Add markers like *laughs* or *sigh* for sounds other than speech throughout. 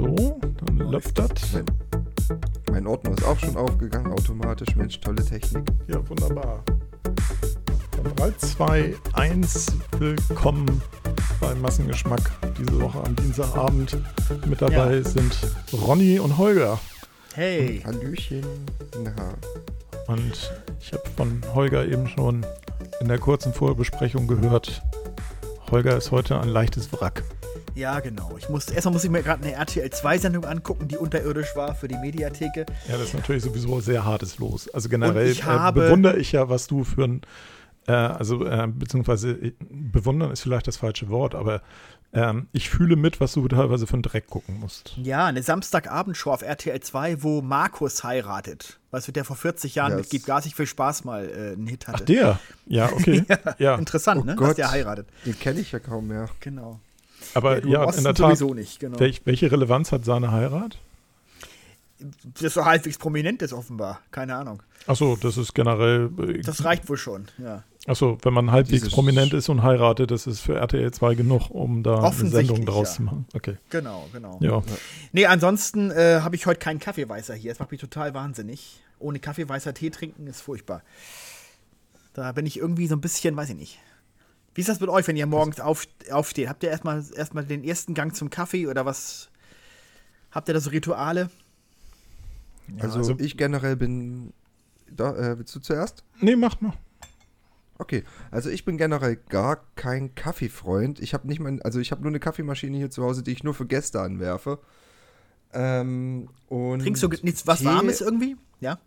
So, dann läuft das. Mein, mein Ordner ist auch schon aufgegangen, automatisch. Mensch, tolle Technik. Ja, wunderbar. Dann 3, 2, 1, willkommen bei Massengeschmack diese Woche am Dienstagabend. Mit dabei Ja. sind Ronny und Holger. Hey, Hallöchen. Na, Und ich habe von Holger eben schon in der kurzen Vorbesprechung gehört, Holger ist heute ein leichtes Wrack. Ja genau. Ich muss, erstmal muss ich mir gerade eine RTL 2 Sendung angucken, die unterirdisch war für die Mediatheke. Ja, das ist natürlich sowieso sehr hartes Los. Also generell ich äh, habe- bewundere ich ja, was du für ein, äh, also äh, beziehungsweise äh, bewundern ist vielleicht das falsche Wort, aber ähm, ich fühle mit, was du teilweise für einen Dreck gucken musst. Ja, eine Samstagabendshow auf RTL 2, wo Markus heiratet. Weißt du, der vor 40 Jahren Ja, mit Gibt gar nicht viel Spaß mal äh, einen Hit hatte. Ach, der? Ja, okay. *laughs* ja. Interessant, Oh ne? Gott. Dass der heiratet. den kenne ich ja kaum mehr. Genau. Aber ja, im in der Tat. sowieso nicht, genau. Welch, welche Relevanz hat seine Heirat? Das ist so halbwegs prominent ist offenbar. Keine Ahnung. Achso, das ist generell. Äh, Das reicht wohl schon, ja. Achso, wenn man halbwegs Dieses- prominent ist und heiratet, das ist für RTL 2 genug, um da eine Sendung draus ja. zu machen. Okay. Genau, genau. Ja. Nee, ansonsten äh, habe ich heute keinen Kaffeeweißer hier. Das macht mich total wahnsinnig. Ohne Kaffeeweißer Tee trinken ist furchtbar. Da bin ich irgendwie so ein bisschen, weiß ich nicht. Wie ist das mit euch, wenn ihr morgens auf, aufsteht? Habt ihr erstmal erstmal den ersten Gang zum Kaffee oder was? Habt ihr da so Rituale? Also, also- ich generell bin. Da, äh, willst du zuerst? Nee, mach mal. Okay, also ich bin generell gar kein Kaffeefreund. Ich habe nicht mal, also ich habe nur eine Kaffeemaschine hier zu Hause, die ich nur für Gäste anwerfe. Ähm, und Trinkst du nichts was Tee- Warmes irgendwie? Ja?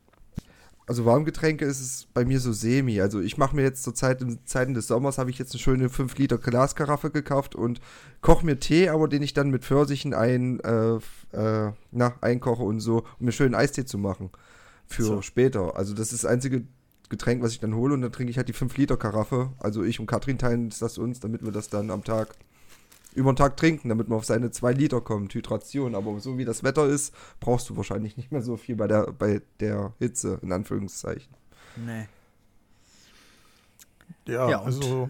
Also Warmgetränke ist es bei mir so semi. Also ich mache mir jetzt zur Zeit, in Zeiten des Sommers habe ich jetzt eine schöne 5 Liter Glaskaraffe gekauft und koche mir Tee, aber den ich dann mit Pfirsichen ein, äh, äh, na, einkoche und so, um mir schönen Eistee zu machen. Für So. später. Also das ist das einzige Getränk, was ich dann hole und dann trinke ich halt die 5 Liter Karaffe. Also ich und Katrin teilen das uns, damit wir das dann am Tag über den Tag trinken, damit man auf seine 2 Liter kommt, Hydration. Aber so wie das Wetter ist, brauchst du wahrscheinlich nicht mehr so viel bei der, bei der Hitze, in Anführungszeichen. Nee. Ja, Ja, also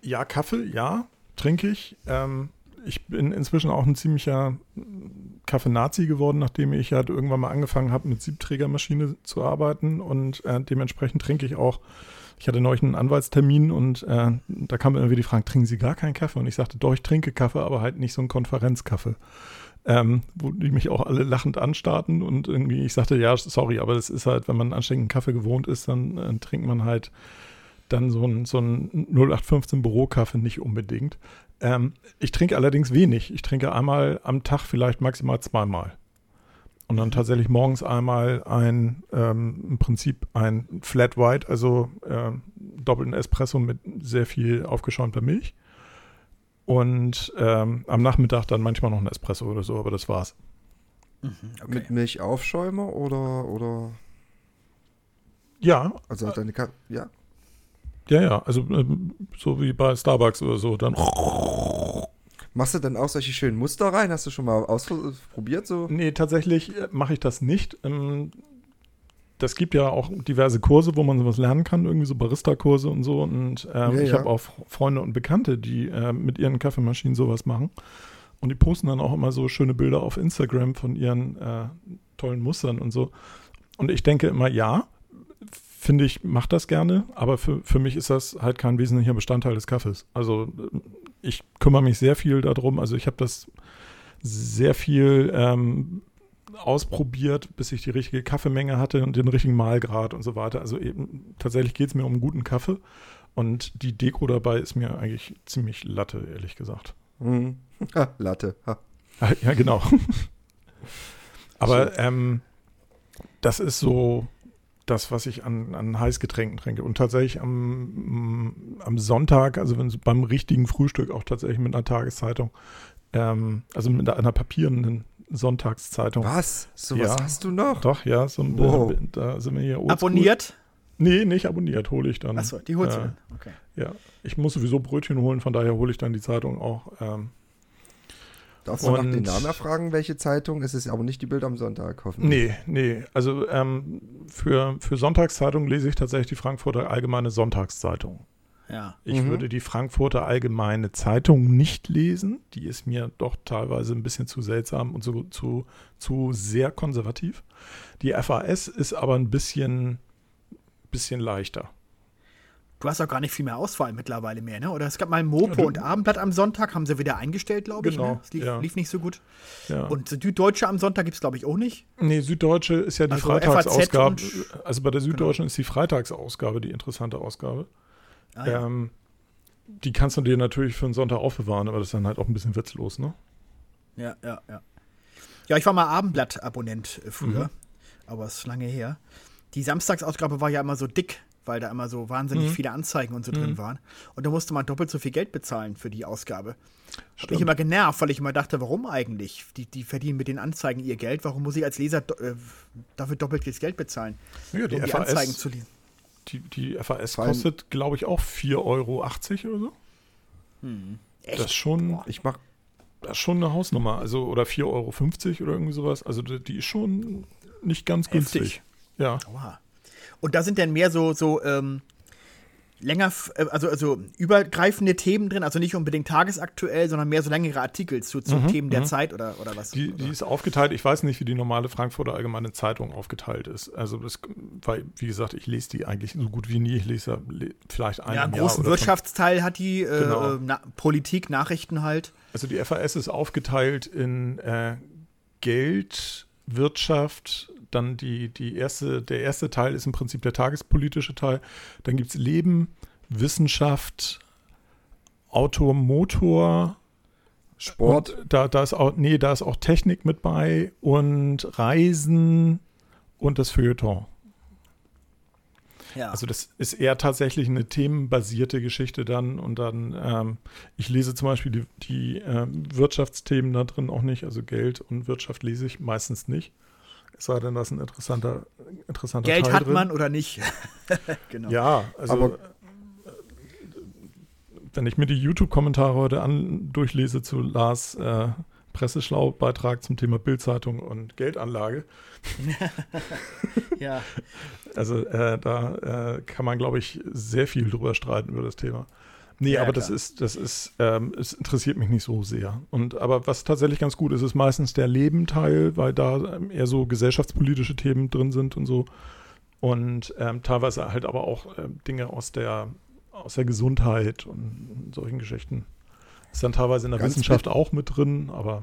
ja, Kaffee, ja, trinke ich. Ähm, ich bin inzwischen auch ein ziemlicher Kaffee-Nazi geworden, nachdem ich halt irgendwann mal angefangen habe, mit Siebträgermaschine zu arbeiten und äh, dementsprechend trinke ich auch. Ich hatte neulich einen Anwaltstermin und äh, da kam irgendwie die Frage, trinken Sie gar keinen Kaffee? Und ich sagte, doch, ich trinke Kaffee, aber halt nicht so einen Konferenzkaffee. Ähm, wo die mich auch alle lachend anstarrten und irgendwie, ich sagte, ja, sorry, aber das ist halt, wenn man anständigen Kaffee gewohnt ist, dann äh, trinkt man halt dann so ein, so ein 0815 Bürokaffee nicht unbedingt. Ähm, ich trinke allerdings wenig. Ich trinke einmal am Tag, vielleicht maximal zweimal. Und dann tatsächlich morgens einmal ein, ähm, im Prinzip ein Flat White, also ähm, doppelten Espresso mit sehr viel aufgeschäumter Milch. Und ähm, am Nachmittag dann manchmal noch ein Espresso oder so, aber das war's. Okay. Mit Milchaufschäumer oder, oder, Ja, also halt deine Ka ja? ja, ja. Also ähm, so wie bei Starbucks oder so. Dann *laughs* Machst du dann auch solche schönen Muster rein? Hast du schon mal ausprobiert so? Nee, tatsächlich äh, mache ich das nicht. Ähm, Das gibt ja auch diverse Kurse, wo man sowas lernen kann, irgendwie so Barista-Kurse und so. Und ähm, Ja, ich ja. habe auch Freunde und Bekannte, die äh, mit ihren Kaffeemaschinen sowas machen. Und die posten dann auch immer so schöne Bilder auf Instagram von ihren äh, tollen Mustern und so. Und ich denke immer, ja, finde ich, mache das gerne, aber für, für mich ist das halt kein wesentlicher Bestandteil des Kaffees. Also äh, ich kümmere mich sehr viel darum. Also ich habe das sehr viel ähm, ausprobiert, bis ich die richtige Kaffeemenge hatte und den richtigen Mahlgrad und so weiter. Also eben tatsächlich geht es mir um guten Kaffee und die Deko dabei ist mir eigentlich ziemlich Latte, ehrlich gesagt. Hm. Ha, Latte. Ha. Ah, Ja, genau. *laughs* Aber ähm, das ist so das, was ich an, an Heißgetränken trinke. Und tatsächlich am, am Sonntag, also wenn es beim richtigen Frühstück auch tatsächlich mit einer Tageszeitung, ähm, also mit einer papierenden Sonntagszeitung. Was? So Ja. was hast du noch? Doch, ja, so ein, Wow. da sind wir hier oldschool. Abonniert? Nee, nicht abonniert, hole ich dann. Achso, die holst du äh, dann. Okay. Ja, ich muss sowieso Brötchen holen, von daher hole ich dann die Zeitung auch. Ähm, Darfst du nach und- den Namen erfragen, welche Zeitung? Es ist aber nicht die Bild am Sonntag, hoffentlich. nee, nee, also ähm, für, für Sonntagszeitungen lese ich tatsächlich die Frankfurter Allgemeine Sonntagszeitung. Ja. Ich Mhm. würde die Frankfurter Allgemeine Zeitung nicht lesen. Die ist mir doch teilweise ein bisschen zu seltsam und zu, zu, zu sehr konservativ. Die FAS ist aber ein bisschen, bisschen leichter. Du hast auch gar nicht viel mehr Auswahl mittlerweile mehr, ne? Oder es gab mal Mopo Ja, und Abendblatt am Sonntag, haben sie wieder eingestellt, glaube ich. Genau, Ne? Es lief, ja. lief nicht so gut. Ja. Und Süddeutsche am Sonntag gibt es, glaube ich, auch nicht. nee, Süddeutsche ist ja die Also Freitagsausgabe. Also bei der Süddeutschen ist die Freitagsausgabe die interessante Ausgabe. Ah, ja. Ähm, die kannst du dir natürlich für einen Sonntag aufbewahren, aber das ist dann halt auch ein bisschen witzlos, ne? ja, ja, ja. Ja, ich war mal Abendblatt-Abonnent äh, früher, Mhm. aber es ist lange her. Die Samstagsausgabe war ja immer so dick, weil da immer so wahnsinnig Mhm. viele Anzeigen und so drin Mhm. waren. Und da musste man doppelt so viel Geld bezahlen für die Ausgabe. Mich Stimmt. immer genervt, weil ich immer dachte, warum eigentlich? Die, die verdienen mit den Anzeigen ihr Geld. Warum muss ich als Leser do äh, dafür doppelt das Geld bezahlen? Ja, die um die FAS Anzeigen zu lesen. Die, die FAS kostet, glaube ich, auch 4,80 Euro oder so. Echt? Das ist schon, Ich mach, das ist schon eine Hausnummer. Also, oder 4,50 Euro oder irgendwie sowas. Also, die, ist schon nicht ganz Heftig. günstig. Ja. Oha. Und da sind dann mehr so, so ähm, länger, äh, also, also übergreifende Themen drin, also nicht unbedingt tagesaktuell, sondern mehr so längere Artikel zu, zu Mhm, Themen der mhm. Zeit oder, oder was? Die, oder? die ist aufgeteilt. Ich weiß nicht, wie die normale Frankfurter Allgemeine Zeitung aufgeteilt ist. Also, das, weil, wie gesagt, ich lese die eigentlich so gut wie nie. Ich lese vielleicht einen ja, einen großen Wirtschaftsteil hat die äh, Genau. na, Politik, Nachrichten halt. Also die FAS ist aufgeteilt in äh, Geld, Wirtschaft, dann die, die erste, der erste Teil ist im Prinzip der tagespolitische Teil. Dann gibt es Leben, Wissenschaft, Auto, Motor. Sport. Und da, da ist auch, nee, da ist auch Technik mit bei und Reisen und das Feuilleton. Ja. Also das ist eher tatsächlich eine themenbasierte Geschichte dann und dann, ähm, ich lese zum Beispiel die, die ähm, Wirtschaftsthemen da drin auch nicht, also Geld und Wirtschaft lese ich meistens nicht. Es sei denn, da ist ein interessanter, interessanter Geld Teil hat drin. man oder nicht? *laughs* genau. Ja, also Aber- äh, wenn ich mir die YouTube-Kommentare heute an, durchlese zu Lars äh, Presseschlau-Beitrag zum Thema Bildzeitung und Geldanlage, *laughs* ja. *laughs* Also äh, da äh, kann man, glaube ich, sehr viel drüber streiten über das Thema. Nee, Ja, aber das klar. ist, das ist, ähm, es interessiert mich nicht so sehr. Und aber was tatsächlich ganz gut ist, ist meistens der Lebenteil, weil da ähm, eher so gesellschaftspolitische Themen drin sind und so. Und ähm, teilweise halt aber auch ähm, Dinge aus der, aus der Gesundheit und solchen Geschichten. Ist dann teilweise in der Ganz Wissenschaft auch mit drin, aber.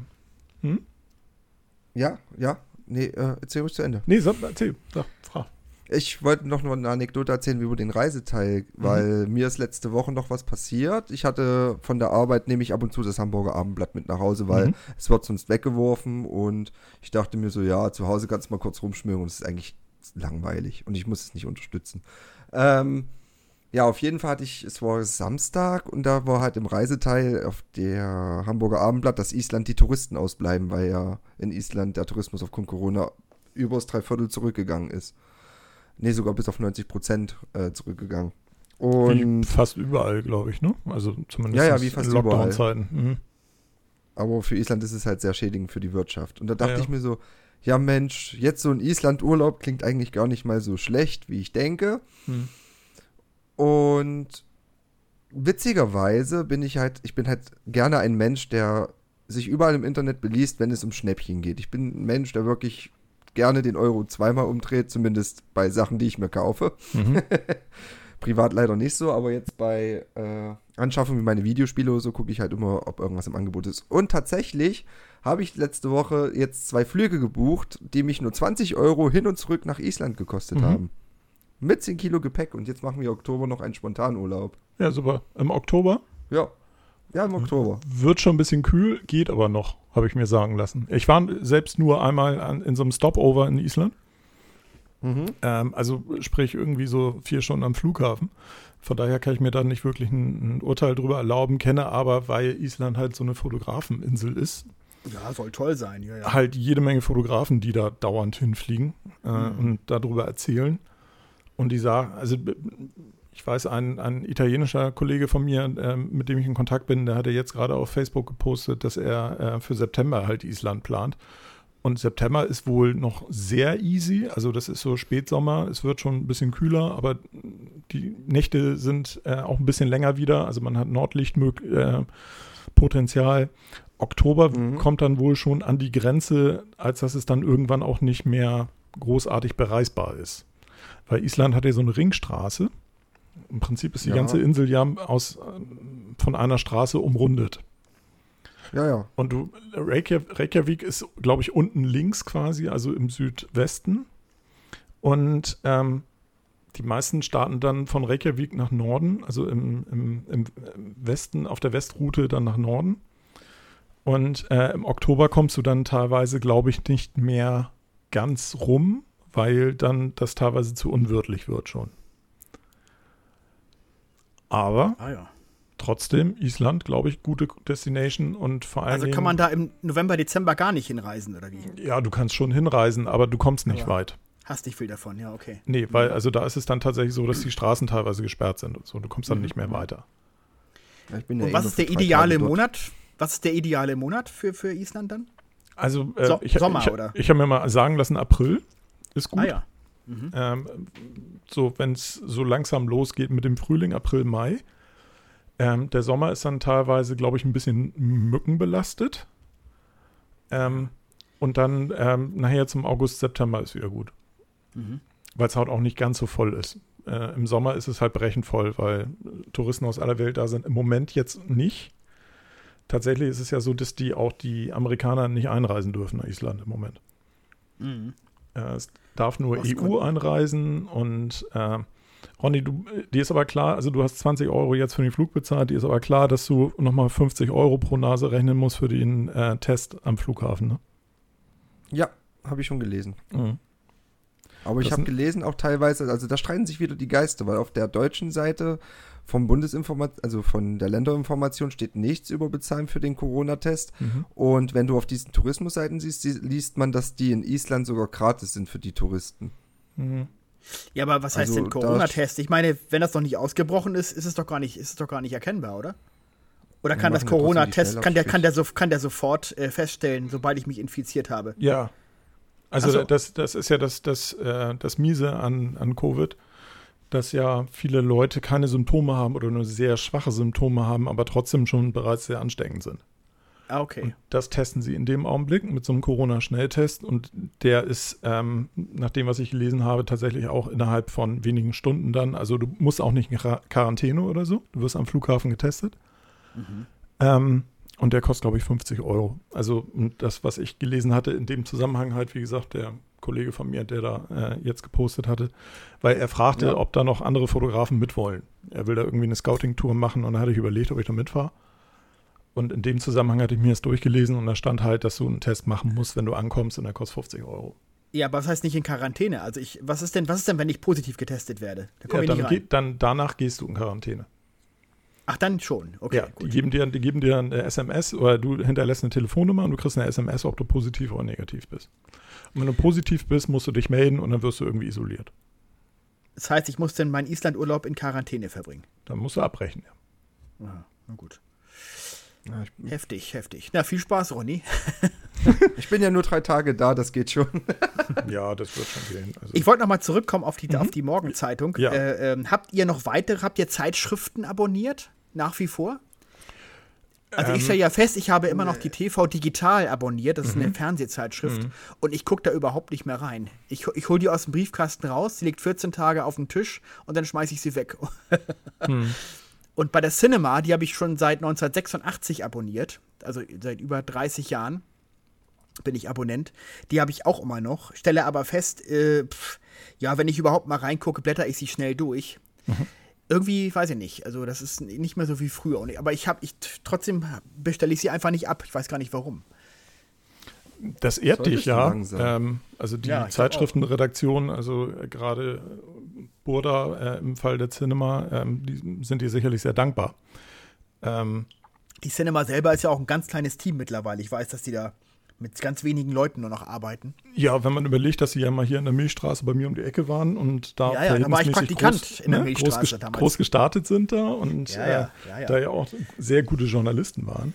Hm? Ja, ja. Nee, äh, erzähl ruhig zu Ende. Nee, sag, erzähl, sag, frag. Ich wollte noch eine Anekdote erzählen über den Reiseteil, weil mir ist letzte Woche noch was passiert. Ich hatte von der Arbeit, nehme ich ab und zu das Hamburger Abendblatt mit nach Hause, weil Mhm. es wird sonst weggeworfen und ich dachte mir so, ja, zu Hause kannst du mal kurz rumschmieren und es ist eigentlich langweilig und ich muss es nicht unterstützen. Ähm, ja, auf jeden Fall hatte ich, es war Samstag und da war halt im Reiseteil auf der Hamburger Abendblatt, dass Island die Touristen ausbleiben, weil ja in Island der Tourismus aufgrund Corona übers Dreiviertel zurückgegangen ist. Nee, sogar bis auf 90 Prozent äh, zurückgegangen. Wie Und, fast überall, glaube ich, ne? Also zumindest Ja, ja, wie fast in Lockdown-Zeiten. Mhm. aber für Island ist es halt sehr schädigend für die Wirtschaft. Und da dachte Ja, ja. ich mir so, ja Mensch, jetzt so ein Island-Urlaub klingt eigentlich gar nicht mal so schlecht, wie ich denke. Hm. Und witzigerweise bin ich halt, ich bin halt gerne ein Mensch, der sich überall im Internet beliest, wenn es um Schnäppchen geht. Ich bin ein Mensch, der wirklich gerne den Euro zweimal umdreht, zumindest bei Sachen, die ich mir kaufe. Mhm. *laughs* Privat leider nicht so, aber jetzt bei äh, Anschaffungen wie meine Videospiele oder so gucke ich halt immer, ob irgendwas im Angebot ist. Und tatsächlich habe ich letzte Woche jetzt zwei Flüge gebucht, die mich nur 20 Euro hin und zurück nach Island gekostet Mhm. haben. Mit 10 Kilo Gepäck und jetzt machen wir Oktober noch einen Spontanurlaub. Ja, super. Im Oktober Ja. Ja, im. Oktober. wird schon ein bisschen kühl, geht aber noch, habe ich mir sagen lassen. Ich war selbst nur einmal an, in so einem Stopover in Island. Mhm. Ähm, also sprich irgendwie so vier Stunden am Flughafen. Von daher kann ich mir da nicht wirklich ein, ein Urteil drüber erlauben, kenne aber, weil Island halt so eine Fotografeninsel ist, Ja, soll toll sein. Ja, ja. halt jede Menge Fotografen, die da dauernd hinfliegen äh, Mhm. und darüber erzählen. Und die sagen, also ich weiß, ein, ein italienischer Kollege von mir, ähm, mit dem ich in Kontakt bin, der hatte jetzt gerade auf Facebook gepostet, dass er äh, für September halt Island plant. Und September ist wohl noch sehr easy. Also das ist so Spätsommer. Es wird schon ein bisschen kühler, aber die Nächte sind äh, auch ein bisschen länger wieder. Also man hat Nordlichtpotenzial. Äh, Oktober mhm. kommt dann wohl schon an die Grenze, als dass es dann irgendwann auch nicht mehr großartig bereisbar ist. Weil Island hat ja so eine Ringstraße. Im Prinzip ist die ja. ganze Insel ja aus, von einer Straße umrundet. Ja, ja. Und du, Reykjavik ist, glaube ich, unten links quasi, also im Südwesten. Und ähm, die meisten starten dann von Reykjavik nach Norden, also im, im, im Westen, auf der Westroute dann nach Norden. Und äh, im Oktober kommst du dann teilweise, glaube ich, nicht mehr ganz rum, weil dann das teilweise zu unwirtlich wird schon. Aber ah, ja trotzdem Island, glaube ich, gute Destination und vor allem. Also kann man da im November, Dezember gar nicht hinreisen, oder wie? Ja, du kannst schon hinreisen, aber du kommst nicht aber weit. Hast nicht viel davon, ja, okay. Nee, weil, also da ist es dann tatsächlich so, dass die Straßen teilweise gesperrt sind und so. Du kommst dann mhm. nicht mehr weiter. Ja, und eh was ist der ideale Monat? Was ist der ideale Monat für, für Island dann? Also, äh, so, ich, Sommer, ich, oder? Ich habe mir mal sagen lassen, April ist gut. Ah, ja. Mhm. Ähm, so, wenn es so langsam losgeht mit dem Frühling, April, Mai, ähm, der Sommer ist dann teilweise, glaube ich, ein bisschen mückenbelastet. Ähm, und dann ähm, nachher zum August, September ist wieder gut. Mhm. Weil es halt auch nicht ganz so voll ist. Äh, Im Sommer ist es halt brechend voll, weil Touristen aus aller Welt da sind. Im Moment jetzt nicht. Tatsächlich ist es ja so, dass die auch die Amerikaner nicht einreisen dürfen nach Island im Moment. Mhm. Äh, es darf nur Was EU einreisen und äh, Ronny, du, dir ist aber klar, also du hast 20 Euro jetzt für den Flug bezahlt, dir ist aber klar, dass du nochmal 50 Euro pro Nase rechnen musst für den äh, Test am Flughafen, ne? Ja, habe ich schon gelesen. Mhm. Aber ich habe gelesen auch teilweise, also da streiten sich wieder die Geister, weil auf der deutschen Seite vom Bundesinformation, also von der Länderinformation steht nichts über Bezahlen für den Corona-Test. Mhm. Und wenn du auf diesen Tourismusseiten siehst, liest man, dass die in Island sogar gratis sind für die Touristen. Mhm. Ja, aber was heißt also, denn Corona-Test? Ich meine, wenn das noch nicht ausgebrochen ist, ist es doch gar nicht, ist es doch gar nicht erkennbar, oder? Oder kann das Corona-Test, kann der, kann, der so, kann der sofort äh, feststellen, sobald ich mich infiziert habe? Ja. Also so. das, das ist ja das, das, äh, das Miese an, an Covid, dass ja viele Leute keine Symptome haben oder nur sehr schwache Symptome haben, aber trotzdem schon bereits sehr ansteckend sind. Ah, okay. Und das testen sie in dem Augenblick mit so einem Corona-Schnelltest und der ist, ähm, nach dem, was ich gelesen habe, tatsächlich auch innerhalb von wenigen Stunden dann. Also du musst auch nicht in Quarantäne oder so. Du wirst am Flughafen getestet. Mhm. Ähm, und der kostet, glaube ich, 50 Euro. Also das, was ich gelesen hatte, in dem Zusammenhang halt, wie gesagt, der Kollege von mir, der da äh, jetzt gepostet hatte, weil er fragte, ja. ob da noch andere Fotografen mitwollen. Er will da irgendwie eine Scouting-Tour machen und da hatte ich überlegt, ob ich da mitfahre. Und in dem Zusammenhang hatte ich mir das durchgelesen und da stand halt, dass du einen Test machen musst, wenn du ankommst und der kostet 50 Euro. Ja, aber was heißt nicht in Quarantäne? Also ich, was ist denn, was ist denn, wenn ich positiv getestet werde? Da ja, dann, geht, dann danach gehst du in Quarantäne. Ach, dann schon. Okay. Ja, die geben, dir, die geben dir eine SMS oder du hinterlässt eine Telefonnummer und du kriegst eine SMS, ob du positiv oder negativ bist. Und wenn du positiv bist, musst du dich melden und dann wirst du irgendwie isoliert. Das heißt, ich muss denn meinen Islandurlaub in Quarantäne verbringen. Dann musst du abbrechen, ja. Aha, na gut. Ja, heftig, heftig. Na, viel Spaß, Ronny. *laughs* ich bin ja nur drei Tage da, das geht schon. *laughs* ja, das wird schon gehen. Also ich wollte nochmal zurückkommen auf die, mhm. auf die Morgenzeitung. Ja. Äh, ähm, habt ihr noch weitere, habt ihr Zeitschriften abonniert? Nach wie vor? Also ich stelle ja fest, ich habe immer noch die TV Digital abonniert, das ist eine mhm. Fernsehzeitschrift mhm. und ich gucke da überhaupt nicht mehr rein. Ich, ich hole die aus dem Briefkasten raus, sie liegt 14 Tage auf dem Tisch und dann schmeiße ich sie weg. mhm. *laughs* Und bei der Cinema, die habe ich schon seit 1986 abonniert, also seit über 30 Jahren bin ich Abonnent. Die habe ich auch immer noch, stelle aber fest, äh, pff, ja, wenn ich überhaupt mal reingucke, blätter ich sie schnell durch. Mhm. Irgendwie, weiß ich nicht, also das ist nicht mehr so wie früher. Aber ich habe, ich trotzdem bestelle ich sie einfach nicht ab. Ich weiß gar nicht warum. Das ehrt dich ja. Ähm, also die ja, Zeitschriftenredaktion, also äh, gerade Burda äh, im Fall der Cinema, ähm, die sind dir sicherlich sehr dankbar. Ähm, die Cinema selber ist ja auch ein ganz kleines Team mittlerweile. Ich weiß, dass die da mit ganz wenigen Leuten nur noch arbeiten. Ja, wenn man überlegt, dass sie ja mal hier in der Milchstraße bei mir um die Ecke waren und da, ja, ja, da war ich Praktikant groß, in der ne, Milchstraße groß, damals. groß gestartet sind da und ja, ja, äh, da ja auch sehr gute Journalisten waren.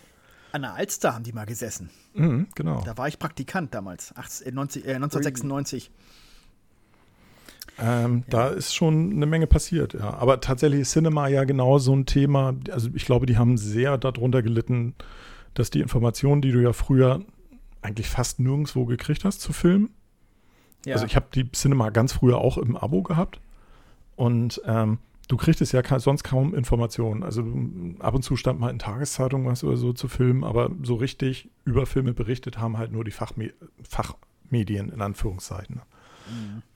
An der Alster haben die mal gesessen. Mhm, genau. Da war ich Praktikant damals, 18, äh, 90, äh, 1996. Ähm, Da ist schon eine Menge passiert, ja. Aber tatsächlich ist Cinema ja genau so ein Thema. Also ich glaube, die haben sehr darunter gelitten, dass die Informationen, die du ja früher eigentlich fast nirgendwo gekriegt hast zu filmen. Ja. Also ich habe die Cinema ganz früher auch im Abo gehabt. Und ähm, du kriegtest ja ka sonst kaum Informationen. Also du, ab und zu stand mal in Tageszeitungen was oder so zu filmen, aber so richtig über Filme berichtet haben halt nur die Fachme Fachmedien in Anführungszeichen.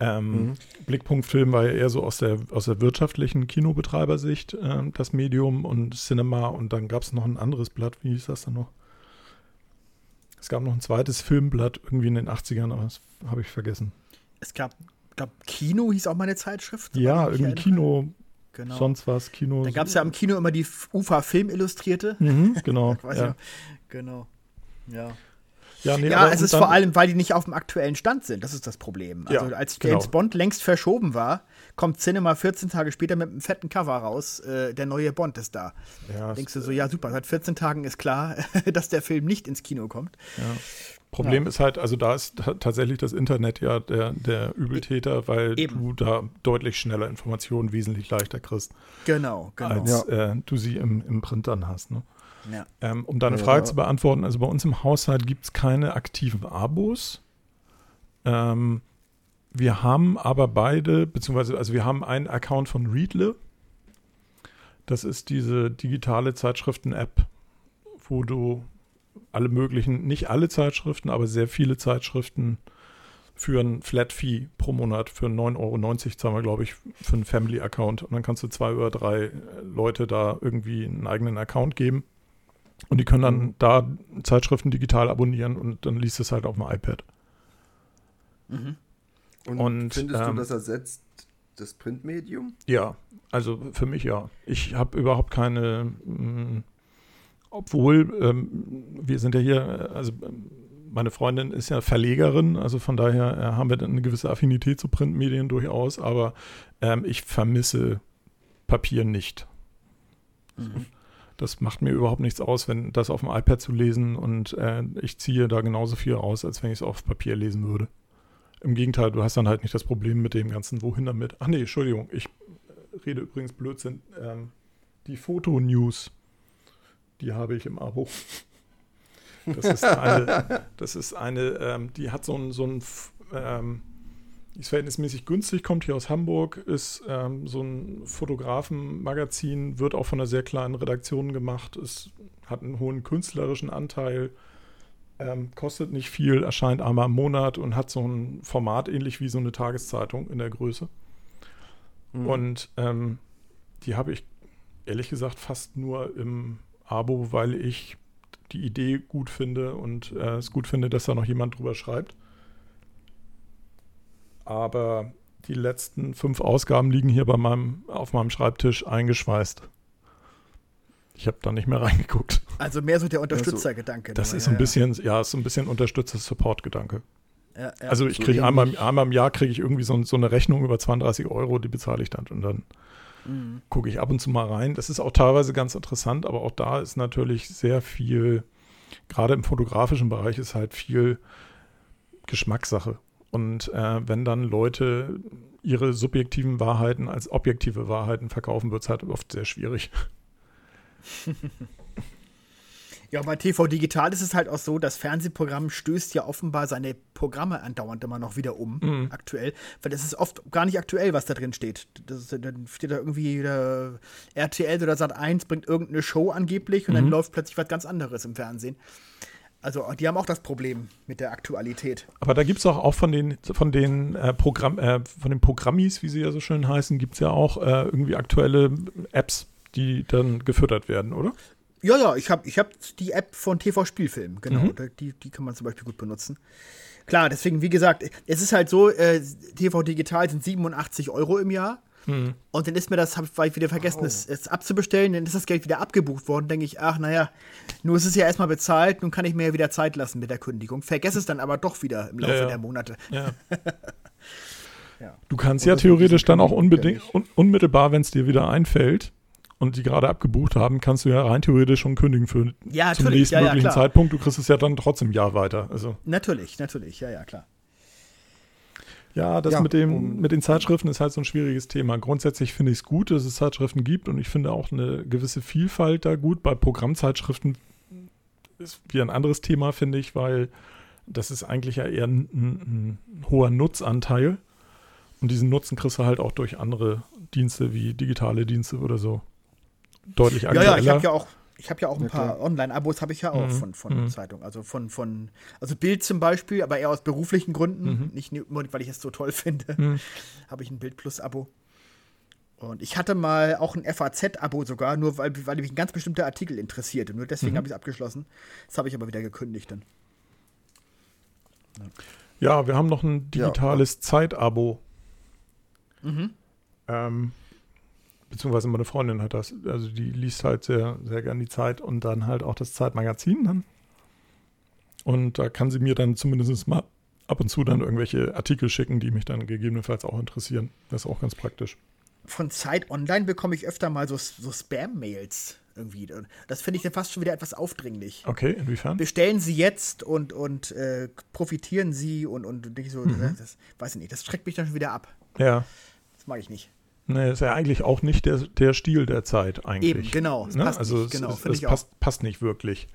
Ähm, Blickpunkt Film war ja eher so aus der, aus der wirtschaftlichen Kinobetreibersicht ähm, das Medium und Cinema und dann gab es noch ein anderes Blatt, wie hieß das dann noch? Es gab noch ein zweites Filmblatt irgendwie in den 80ern, aber das habe ich vergessen. Es gab, glaub, Kino hieß auch mal eine Zeitschrift. Ja, irgendwie. Kino, Genau. sonst was, Kino. Dann gab es ja am Kino immer die UFA Film Illustrierte. Mhm, *laughs* genau. Ja. Genau. Ja. Ja, nee, ja, es ist vor allem, weil die nicht auf dem aktuellen Stand sind. Das ist das Problem. Also Ja, als genau. James Bond längst verschoben war, kommt Cinema 14 Tage später mit einem fetten Cover raus. Äh, der neue Bond ist da. Ja, Denkst du so, ja super, seit 14 Tagen ist klar, *laughs* dass der Film nicht ins Kino kommt. Problem ist halt, also da ist ta- tatsächlich das Internet ja der, der Übeltäter, weil Eben. du da deutlich schneller Informationen wesentlich leichter kriegst, Genau, genau. als äh, du sie im, im Print dann hast. Ne? Ja. Ähm, um deine Ja. Frage zu beantworten, also bei uns im Haushalt gibt es keine aktiven Abos. Ähm, wir haben aber beide, beziehungsweise, also wir haben einen Account von Readle. Das ist diese digitale Zeitschriften-App, wo du alle möglichen, nicht alle Zeitschriften, aber sehr viele Zeitschriften für ein Flat Fee pro Monat, für 9,90 Euro zahlen wir, glaube ich, für einen Family-Account. Und dann kannst du zwei oder drei Leute da irgendwie einen eigenen Account geben. Und die können dann Mhm. da Zeitschriften digital abonnieren und dann liest es halt auf dem iPad. Mhm. Und, Und, findest ähm, du, das ersetzt das Printmedium? Ja, also für mich ja. Ich habe überhaupt keine, mh, obwohl ähm, wir sind ja hier, also meine Freundin ist ja Verlegerin, also von daher äh, haben wir dann eine gewisse Affinität zu Printmedien durchaus, aber ähm, ich vermisse Papier nicht. Mhm. Das macht mir überhaupt nichts aus, wenn das auf dem iPad zu lesen und äh, ich ziehe da genauso viel raus, als wenn ich es auf Papier lesen würde. Im Gegenteil, du hast dann halt nicht das Problem mit dem ganzen Wohin damit. Ach nee, Entschuldigung, ich äh, rede übrigens Blödsinn. Ähm, die Foto-News, die habe ich im Abo. Das ist eine, *laughs* das ist eine ähm, die hat so ein, so ein ähm, ist verhältnismäßig günstig, kommt hier aus Hamburg, ist ähm, so ein Fotografenmagazin, wird auch von einer sehr kleinen Redaktion gemacht, es hat einen hohen künstlerischen Anteil, ähm, kostet nicht viel, erscheint einmal im Monat und hat so ein Format ähnlich wie so eine Tageszeitung in der Größe. Mhm. Und ähm, die habe ich ehrlich gesagt fast nur im Abo, weil ich die Idee gut finde und äh, es gut finde, dass da noch jemand drüber schreibt. Aber die letzten fünf Ausgaben liegen hier bei meinem, auf meinem Schreibtisch eingeschweißt. Ich habe da nicht mehr reingeguckt. Also mehr so der Unterstützergedanke. Das nur, ist so ein bisschen, ja, ist so ein bisschen unterstützter Support-Gedanke. Ja, ja. Also ich so kriege einmal, einmal im Jahr kriege ich irgendwie so, so eine Rechnung über 32 Euro, die bezahle ich dann und dann Mhm. gucke ich ab und zu mal rein. Das ist auch teilweise ganz interessant, aber auch da ist natürlich sehr viel, gerade im fotografischen Bereich ist halt viel Geschmackssache. Und äh, wenn dann Leute ihre subjektiven Wahrheiten als objektive Wahrheiten verkaufen, wird es halt oft sehr schwierig. *laughs* Ja, bei TV Digital ist es halt auch so, das Fernsehprogramm stößt ja offenbar seine Programme andauernd immer noch wieder um, Mhm. aktuell. Weil das ist oft gar nicht aktuell, was da drin steht. Das dann steht da irgendwie wieder RTL oder Sat1 bringt irgendeine Show angeblich und dann Mhm. läuft plötzlich was ganz anderes im Fernsehen. Also die haben auch das Problem mit der Aktualität. Aber da gibt es auch, auch von den, von den äh, Programm, äh, von den Programmis, wie sie ja so schön heißen, gibt es ja auch äh, irgendwie aktuelle Apps, die dann gefüttert werden, oder? Ja, ja, ich habe ich hab die App von TV Spielfilm, genau. Mhm. Die, die kann man zum Beispiel gut benutzen. Klar, deswegen, wie gesagt, es ist halt so, äh, TV Digital sind 87 Euro im Jahr. Mhm. Und dann ist mir das, habe ich wieder vergessen, es, es abzubestellen, dann ist das Geld wieder abgebucht worden. Denke ich, ach, naja, nur ist es ja erstmal bezahlt, nun kann ich mir ja wieder Zeit lassen mit der Kündigung. Vergesse es dann aber doch wieder im Laufe Ja, ja. der Monate. Ja. *laughs* Du kannst ja theoretisch dann auch unmittelbar, wenn es dir wieder einfällt und die gerade abgebucht haben, kannst du ja rein theoretisch schon kündigen für Ja, zum nächsten ja, ja, möglichen klar. Zeitpunkt. Du kriegst es ja dann trotzdem ein Jahr weiter. Also Natürlich, natürlich, ja, ja, klar. ja, das Ja, mit dem um- mit den Zeitschriften ist halt so ein schwieriges Thema. Grundsätzlich finde ich es gut, dass es Zeitschriften gibt und ich finde auch eine gewisse Vielfalt da gut. Bei Programmzeitschriften ist wieder ein anderes Thema, finde ich, weil das ist eigentlich ja eher ein, ein, ein hoher Nutzanteil. Und diesen Nutzen kriegst du halt auch durch andere Dienste wie digitale Dienste oder so. Deutlich Ja, aktueller. ja, ich habe ja auch, ich habe ja auch ein Ja, paar. Online-Abos habe ich ja auch Mhm, von, von mhm. Zeitungen. Also von, von, also Bild zum Beispiel, aber eher aus beruflichen Gründen, Mhm. nicht nur, weil ich es so toll finde, Mhm. *laughs* habe ich ein Bild Plus Abo. Und ich hatte mal auch ein FAZ-Abo sogar, nur weil, weil mich ein ganz bestimmter Artikel interessierte. Nur deswegen Mhm. habe ich es abgeschlossen. Das habe ich aber wieder gekündigt dann. Ja, wir haben noch ein digitales Zeitabo. Mhm. Ähm, beziehungsweise meine Freundin hat das. Also die liest halt sehr, sehr gern die Zeit und dann halt auch das Zeitmagazin dann. Und da kann sie mir dann zumindest mal ab und zu dann irgendwelche Artikel schicken, die mich dann gegebenenfalls auch interessieren. Das ist auch ganz praktisch. Von Zeit Online bekomme ich öfter mal so, so Spam-Mails irgendwie. Und Das finde ich dann fast schon wieder etwas aufdringlich. Okay, inwiefern? bestellen Sie jetzt und, und äh, profitieren Sie und, und nicht so, Mhm. das weiß ich nicht, das schreckt mich dann schon wieder ab. Ja. Das mag ich nicht. Nee, ist ja eigentlich auch nicht der, der Stil der Zeit eigentlich. Eben, genau, Ne? passt also nicht, genau, es, es passt, passt nicht wirklich.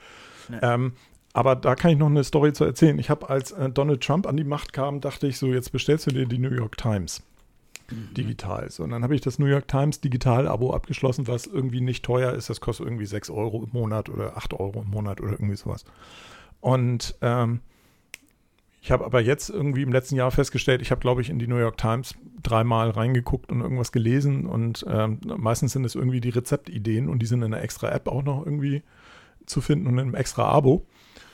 Nee. Ähm, aber da kann ich noch eine Story zu erzählen. Ich habe, als äh, Donald Trump an die Macht kam, dachte ich so, jetzt bestellst du dir die New York Times Mhm. digital. So, und dann habe ich das New York Times Digital-Abo abgeschlossen, was irgendwie nicht teuer ist. Das kostet irgendwie 6 Euro im Monat oder 8 Euro im Monat oder irgendwie sowas. Und ähm, ich habe aber jetzt irgendwie im letzten Jahr festgestellt, ich habe, glaube ich, in die New York Times dreimal reingeguckt und irgendwas gelesen und ähm, meistens sind es irgendwie die Rezeptideen und die sind in einer extra App auch noch irgendwie zu finden und in einem extra Abo,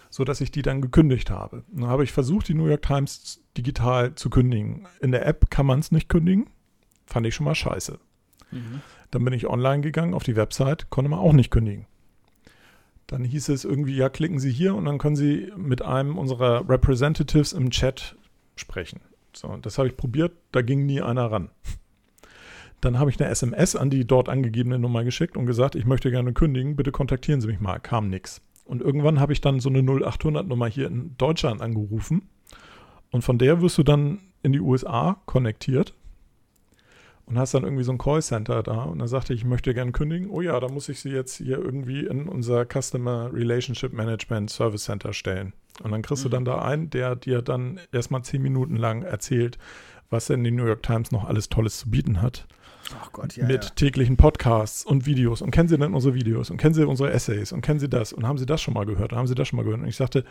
sodass ich die dann gekündigt habe. Dann habe ich versucht, die New York Times digital zu kündigen. In der App kann man es nicht kündigen. Fand ich schon mal scheiße. Dann bin ich online gegangen auf die Website, konnte man auch nicht kündigen. Dann hieß es irgendwie, ja, klicken Sie hier und dann können Sie mit einem unserer Representatives im Chat sprechen. So, das habe ich probiert, da ging nie einer ran. Dann habe ich eine SMS an die dort angegebene Nummer geschickt und gesagt, ich möchte gerne kündigen, bitte kontaktieren Sie mich mal. Kam nix. Und irgendwann habe ich dann so eine 0800 Nummer hier in Deutschland angerufen und von der wirst du dann in die USA konnektiert und hast dann irgendwie so ein Callcenter da und dann sagte ich, ich möchte gerne kündigen. Oh ja, da muss ich sie jetzt hier irgendwie in unser Customer Relationship Management Service Center stellen. Und dann kriegst du dann da einen, der dir dann erstmal zehn Minuten lang erzählt, was denn die New York Times noch alles Tolles zu bieten hat. Ach Gott, ja. mit ja. täglichen Podcasts und Videos. Und kennen Sie denn unsere Videos? Und kennen Sie unsere Essays? Und kennen Sie das? Und haben Sie das schon mal gehört? Und haben Sie das schon mal gehört? Und ich sagte,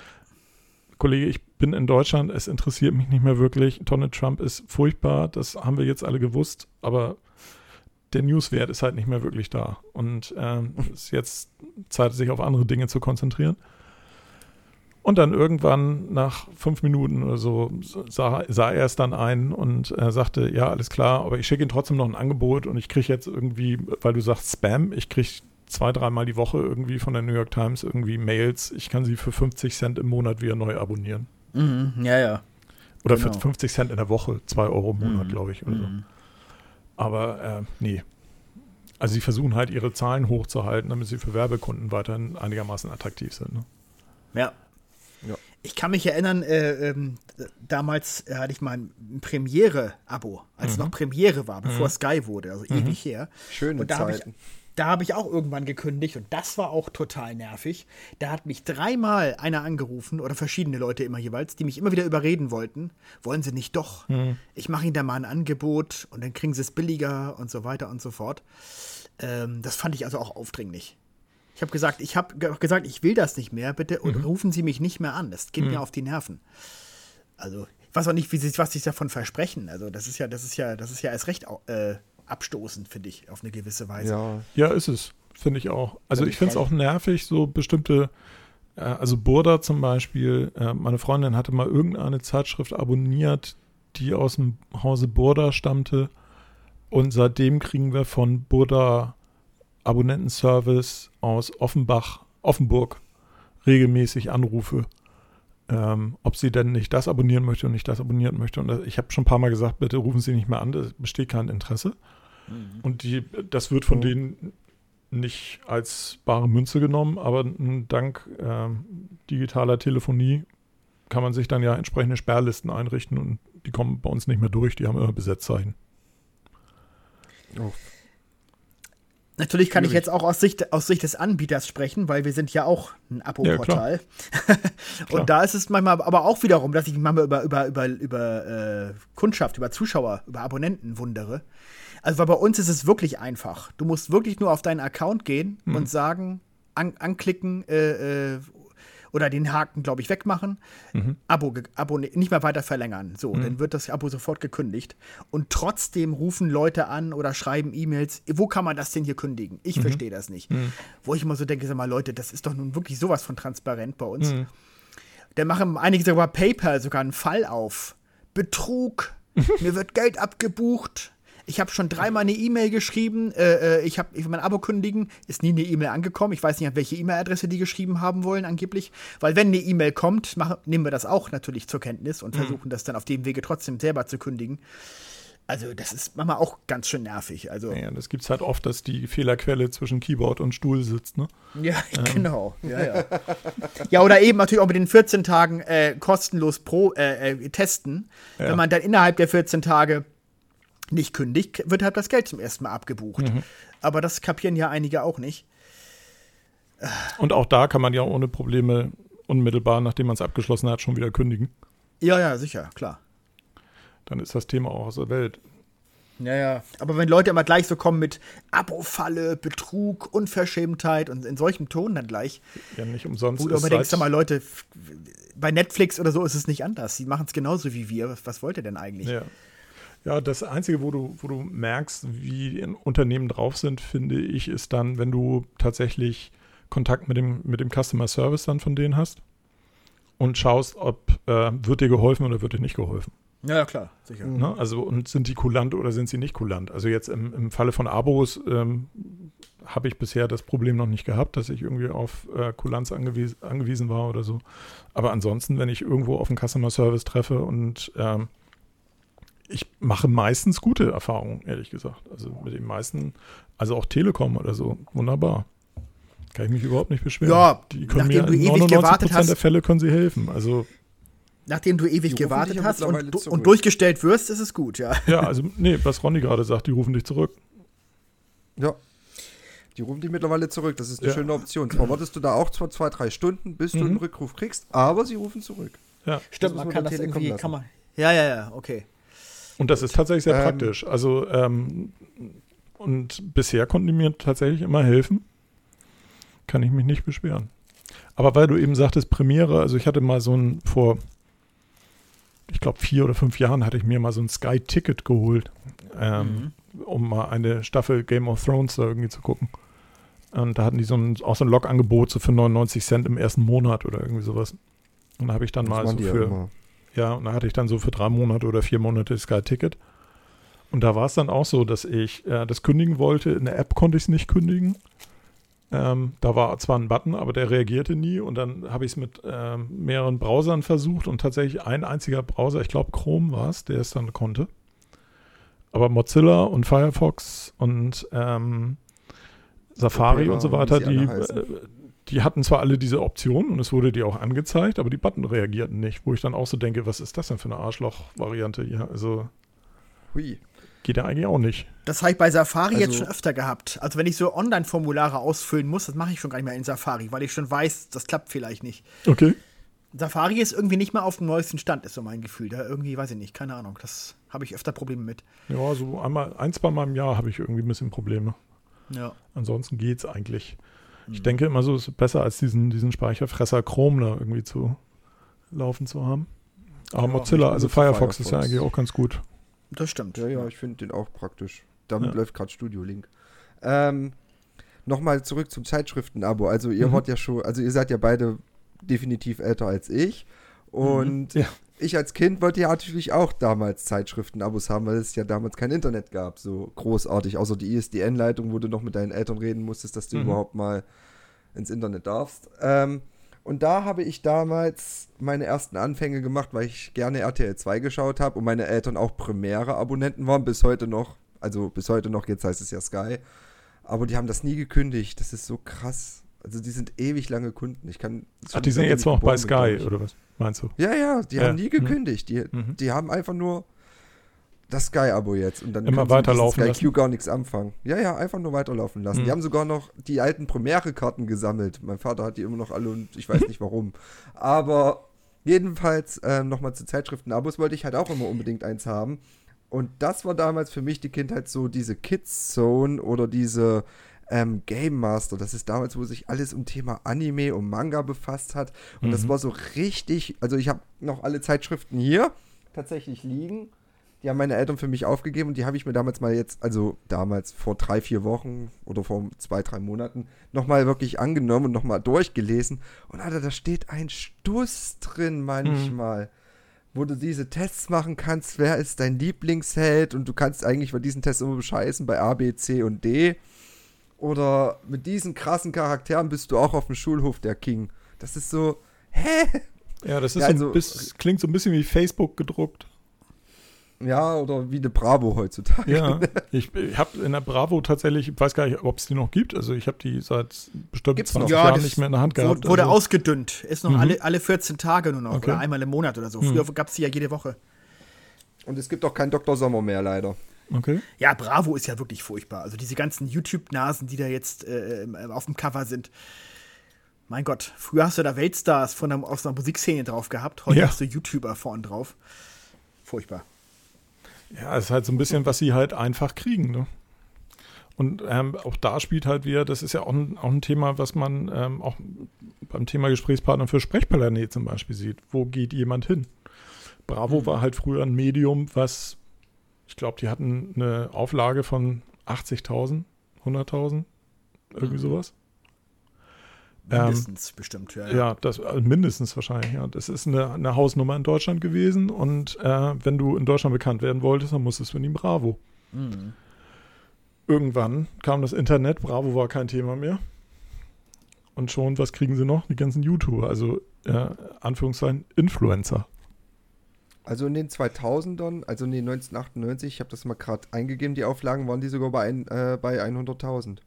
Kollege, ich bin in Deutschland, es interessiert mich nicht mehr wirklich. Donald Trump ist furchtbar, das haben wir jetzt alle gewusst, aber der Newswert ist halt nicht mehr wirklich da. Und ähm, es ist jetzt Zeit, sich auf andere Dinge zu konzentrieren. Und dann irgendwann nach fünf Minuten oder so sah, sah er es dann ein und äh, sagte, ja, alles klar, aber ich schicke ihm trotzdem noch ein Angebot und ich kriege jetzt irgendwie, weil du sagst Spam, ich kriege zwei, dreimal die Woche irgendwie von der New York Times irgendwie Mails, ich kann sie für 50 Cent im Monat wieder neu abonnieren. Mhm, ja, ja. Oder Genau. für 50 Cent in der Woche, 2 Euro im Monat, Mhm. glaube ich. Oder so. Mhm. Aber äh, nee. Also sie versuchen halt ihre Zahlen hochzuhalten, damit sie für Werbekunden weiterhin einigermaßen attraktiv sind. Ne? Ja. Ja. Ich kann mich erinnern, äh, ähm, damals hatte ich mal ein Premiere-Abo, als es noch Premiere war, bevor Sky wurde, also ewig her. Schöne Und da habe ich. Da habe ich auch irgendwann gekündigt und das war auch total nervig. Da hat mich dreimal einer angerufen oder verschiedene Leute immer jeweils, die mich immer wieder überreden wollten. Wollen sie nicht doch? Ich mache ihnen da mal ein Angebot und dann kriegen sie es billiger und so weiter und so fort. Ähm, das fand ich also auch aufdringlich. Ich habe gesagt, ich habe ge gesagt, ich will das nicht mehr, bitte und rufen Sie mich nicht mehr an. Das geht mir auf die Nerven. Also, ich weiß auch nicht, wie sie, was sie sich davon versprechen. Also, das ist ja, das ist ja, das ist ja erst recht äh, abstoßend, finde ich, auf eine gewisse Weise. Ja, Ja, ist es. Finde ich auch. Also ich finde es auch nervig, so bestimmte, äh, also Burda zum Beispiel, äh, meine Freundin hatte mal irgendeine Zeitschrift abonniert, die aus dem Hause Burda stammte. Und seitdem kriegen wir von Burda Abonnentenservice aus Offenbach, Offenburg regelmäßig Anrufe, ähm, ob sie denn nicht das abonnieren möchte und nicht das abonnieren möchte. Und das- ich habe schon ein paar Mal gesagt, bitte rufen Sie nicht mehr an, es besteht kein Interesse. Und die, das wird von Mhm. denen nicht als bare Münze genommen, aber dank äh, digitaler Telefonie kann man sich dann ja entsprechende Sperrlisten einrichten und die kommen bei uns nicht mehr durch, die haben immer Besetzzeichen. Oh. Natürlich kann ich jetzt auch aus Sicht, aus Sicht des Anbieters sprechen, weil wir sind ja auch ein Abo-Portal. *laughs* Ja, und da ist es manchmal aber auch wiederum, dass ich mich manchmal über, über, über, über äh, Kundschaft, über Zuschauer, über Abonnenten wundere. Also weil bei uns ist es wirklich einfach. Du musst wirklich nur auf deinen Account gehen mhm. und sagen, an, anklicken äh, äh, oder den Haken, glaube ich, wegmachen, mhm. Abo, Abo nicht mehr weiter verlängern. So, mhm. dann wird das Abo sofort gekündigt. Und trotzdem rufen Leute an oder schreiben E-Mails, wo kann man das denn hier kündigen? Ich mhm. verstehe das nicht. Mhm. Wo ich immer so denke, sag mal, Leute, das ist doch nun wirklich sowas von transparent bei uns. Mhm. Da machen einige sogar PayPal sogar einen Fall auf. Betrug, *laughs* mir wird Geld abgebucht. Ich habe schon dreimal eine E-Mail geschrieben. Äh, äh ich habe ich mein Abo kündigen. Ist nie eine E-Mail angekommen. Ich weiß nicht, an welche E-Mail-Adresse die geschrieben haben wollen, angeblich. Weil, wenn eine E-Mail kommt, machen, nehmen wir das auch natürlich zur Kenntnis und mhm. versuchen das dann auf dem Wege trotzdem selber zu kündigen. Also, das ist manchmal auch ganz schön nervig. Also, ja, das gibt es halt oft, dass die Fehlerquelle zwischen Keyboard und Stuhl sitzt, ne? Ja, *laughs* ähm. genau. Ja, ja. *laughs* ja, oder eben natürlich auch mit den 14 Tagen äh, kostenlos pro äh, äh, testen. Ja. Wenn man dann innerhalb der 14 Tage nicht kündigt, wird halt das Geld zum ersten Mal abgebucht. Mhm. Aber das kapieren ja einige auch nicht. Und auch da kann man ja ohne Probleme unmittelbar, nachdem man es abgeschlossen hat, schon wieder kündigen. Ja, ja, sicher, klar. Dann ist das Thema auch aus der Welt. Ja, ja. Aber wenn Leute immer gleich so kommen mit Abo-Falle, Betrug, Unverschämtheit und in solchem Ton dann gleich. Ja, nicht umsonst. Aber denkst du mal, Leute, bei Netflix oder so ist es nicht anders. Die machen es genauso wie wir. Was wollt ihr denn eigentlich? Ja. Ja, das Einzige, wo du, wo du merkst, wie Unternehmen drauf sind, finde ich, ist dann, wenn du tatsächlich Kontakt mit dem, mit dem Customer Service dann von denen hast und schaust, ob äh, wird dir geholfen oder wird dir nicht geholfen. Ja, klar, sicher. Ne? Also, und sind die kulant oder sind sie nicht kulant? Also jetzt im, im Falle von Abos ähm, habe ich bisher das Problem noch nicht gehabt, dass ich irgendwie auf äh, Kulanz angewies angewiesen war oder so. Aber ansonsten, wenn ich irgendwo auf einen Customer Service treffe und ähm, ich mache meistens gute Erfahrungen, ehrlich gesagt. Also mit den meisten, also auch Telekom oder so, wunderbar. Kann ich mich überhaupt nicht beschweren. Ja, die können mir in 99 hast, der Fälle können sie helfen. Also nachdem du ewig gewartet hast und, und, durchgestellt wirst, ist es gut, ja. Ja, also nee, was Ronny gerade sagt, die rufen dich zurück. Ja. Die rufen dich mittlerweile zurück. Das ist eine ja. schöne Option. Zwar wartest du da auch zwar zwei, drei Stunden, bis mhm. du einen Rückruf kriegst, aber sie rufen zurück. Ja. Stimmt, man kann das irgendwie, kann man. Ja, ja, ja, okay. Und das ist tatsächlich sehr ähm, praktisch. Also, ähm, und bisher konnten die mir tatsächlich immer helfen. Kann ich mich nicht beschweren. Aber weil du eben sagtest, Premiere, also ich hatte mal so ein, vor, ich glaube, vier oder fünf Jahren hatte ich mir mal so ein Sky-Ticket geholt, ähm, mhm. um mal eine Staffel Game of Thrones da irgendwie zu gucken. Und da hatten die so ein, auch so ein Log-Angebot so für 99 Cent im ersten Monat oder irgendwie sowas. Und da habe ich dann das mal so für, ja und da hatte ich dann so für drei Monate oder vier Monate Sky-Ticket. Und da war es dann auch so, dass ich äh, das kündigen wollte. In der App konnte ich es nicht kündigen. Ähm, da war zwar ein Button, aber der reagierte nie. Und dann habe ich es mit äh, mehreren Browsern versucht und tatsächlich ein einziger Browser, ich glaube Chrome war es, der es dann konnte. Aber Mozilla und Firefox und ähm, Safari und so weiter, die, äh, die hatten zwar alle diese Optionen und es wurde dir auch angezeigt, aber die Button reagierten nicht, wo ich dann auch so denke, was ist das denn für eine Arschloch-Variante hier? Also Hui. geht ja eigentlich auch nicht. Das habe ich bei Safari also, jetzt schon öfter gehabt. Also wenn ich so Online-Formulare ausfüllen muss, das mache ich schon gar nicht mehr in Safari, weil ich schon weiß, das klappt vielleicht nicht. Okay. Safari ist irgendwie nicht mehr auf dem neuesten Stand, ist so mein Gefühl. Da irgendwie, weiß ich nicht, keine Ahnung. Das habe ich öfter Probleme mit. Ja, so einmal, ein, zwei Mal im Jahr habe ich irgendwie ein bisschen Probleme. Ja. Ansonsten geht es eigentlich. Ich denke immer so, es ist besser als diesen, diesen Speicherfresser Chrome da irgendwie zu laufen zu haben. Aber ja, Mozilla, also Firefox, Firefox, ist ja eigentlich auch ganz gut. Das stimmt. Ja, ja, ich finde den auch praktisch. Damit ja. läuft gerade Studio Link. Ähm, Nochmal zurück zum Zeitschriften-Abo. Also ihr mhm. wart ja schon, also ihr seid ja beide definitiv älter als ich. Und mhm. ja ich als Kind wollte ja natürlich auch damals Zeitschriften-Abos haben, weil es ja damals kein Internet gab, so großartig, außer die ISDN-Leitung, wo du noch mit deinen Eltern reden musstest, dass du mhm. überhaupt mal ins Internet darfst. Ähm, und da habe ich damals meine ersten Anfänge gemacht, weil ich gerne RTL 2 geschaut habe und meine Eltern auch Premiere-Abonnenten waren, bis heute noch. Also bis heute noch, jetzt heißt es ja Sky. Aber die haben das nie gekündigt. Das ist so krass. Also die sind ewig lange Kunden. Ich kann. Ach, die sind jetzt noch bei Sky, oder was meinst du? Ja, ja, die Ja. haben nie gekündigt. Die, Mhm. die haben einfach nur das Sky-Abo jetzt. Und dann Immer weiterlaufen diesem lassen? Sky Q gar nichts anfangen. Ja, ja, einfach nur weiterlaufen lassen. Mhm. Die haben sogar noch die alten Premiere-Karten gesammelt. Mein Vater hat die immer noch alle und ich weiß *laughs* nicht warum. Aber jedenfalls ähm, nochmal zu Zeitschriften-Abos wollte ich halt auch immer unbedingt eins haben. Und das war damals für mich die Kindheit so diese Kids Zone oder diese ähm, Game Master. Das ist damals, wo sich alles um Thema Anime und Manga befasst hat. Und das Mhm. war so richtig. Also ich habe noch alle Zeitschriften hier tatsächlich liegen. Die haben meine Eltern für mich aufgegeben und die habe ich mir damals mal jetzt, also damals vor drei, vier Wochen oder vor zwei, drei Monaten, nochmal wirklich angenommen und nochmal durchgelesen. Und Alter, da steht ein Stuss drin manchmal, wo du diese Tests machen kannst, wer ist dein Lieblingsheld und du kannst eigentlich bei diesen Tests immer bescheißen bei A, B, C und D. Oder mit diesen krassen Charakteren bist du auch auf dem Schulhof der King. Das ist so, hä? Ja, das ist Ja, so also- ein bisschen, klingt so ein bisschen wie Facebook gedruckt. Ja, oder wie eine Bravo heutzutage. Ja, *laughs* ich, ich habe in der Bravo tatsächlich, ich weiß gar nicht, ob es die noch gibt. Also ich habe die seit bestimmt Gibt's 20 noch? Ja, Jahren nicht mehr in der Hand gehabt. wurde also, ausgedünnt. Ist noch Mhm. alle, alle 14 Tage nur noch Okay. oder einmal im Monat oder so. Mhm. Früher gab es die ja jede Woche. Und es gibt auch keinen Dr. Sommer mehr, leider. Okay. Ja, Bravo ist ja wirklich furchtbar. Also diese ganzen YouTube-Nasen, die da jetzt äh, auf dem Cover sind. Mein Gott, früher hast du da Weltstars von der, aus einer Musikszene drauf gehabt. Heute Ja. hast du YouTuber vorn drauf. Furchtbar. Ja, es ist halt so ein bisschen, was sie halt einfach kriegen. Ne? Und ähm, auch da spielt halt wieder, das ist ja auch ein, auch ein Thema, was man ähm, auch beim Thema Gesprächspartner für Sprechplanet zum Beispiel sieht. Wo geht jemand hin? Bravo war halt früher ein Medium, was, ich glaube, die hatten eine Auflage von 80.000, 100.000, irgendwie sowas. Ähm, Mindestens bestimmt, ja. Ja, das äh, mindestens wahrscheinlich, ja. Das ist eine, eine Hausnummer in Deutschland gewesen und äh, wenn du in Deutschland bekannt werden wolltest, dann musstest du in die Bravo. Mhm. Irgendwann kam das Internet, Bravo war kein Thema mehr. Und schon, was kriegen sie noch? Die ganzen YouTuber, also äh, Anführungszeichen Influencer. Also in den 2000ern, also in den 1998, ich habe das mal gerade eingegeben, die Auflagen waren die sogar bei, ein, äh, bei 100.000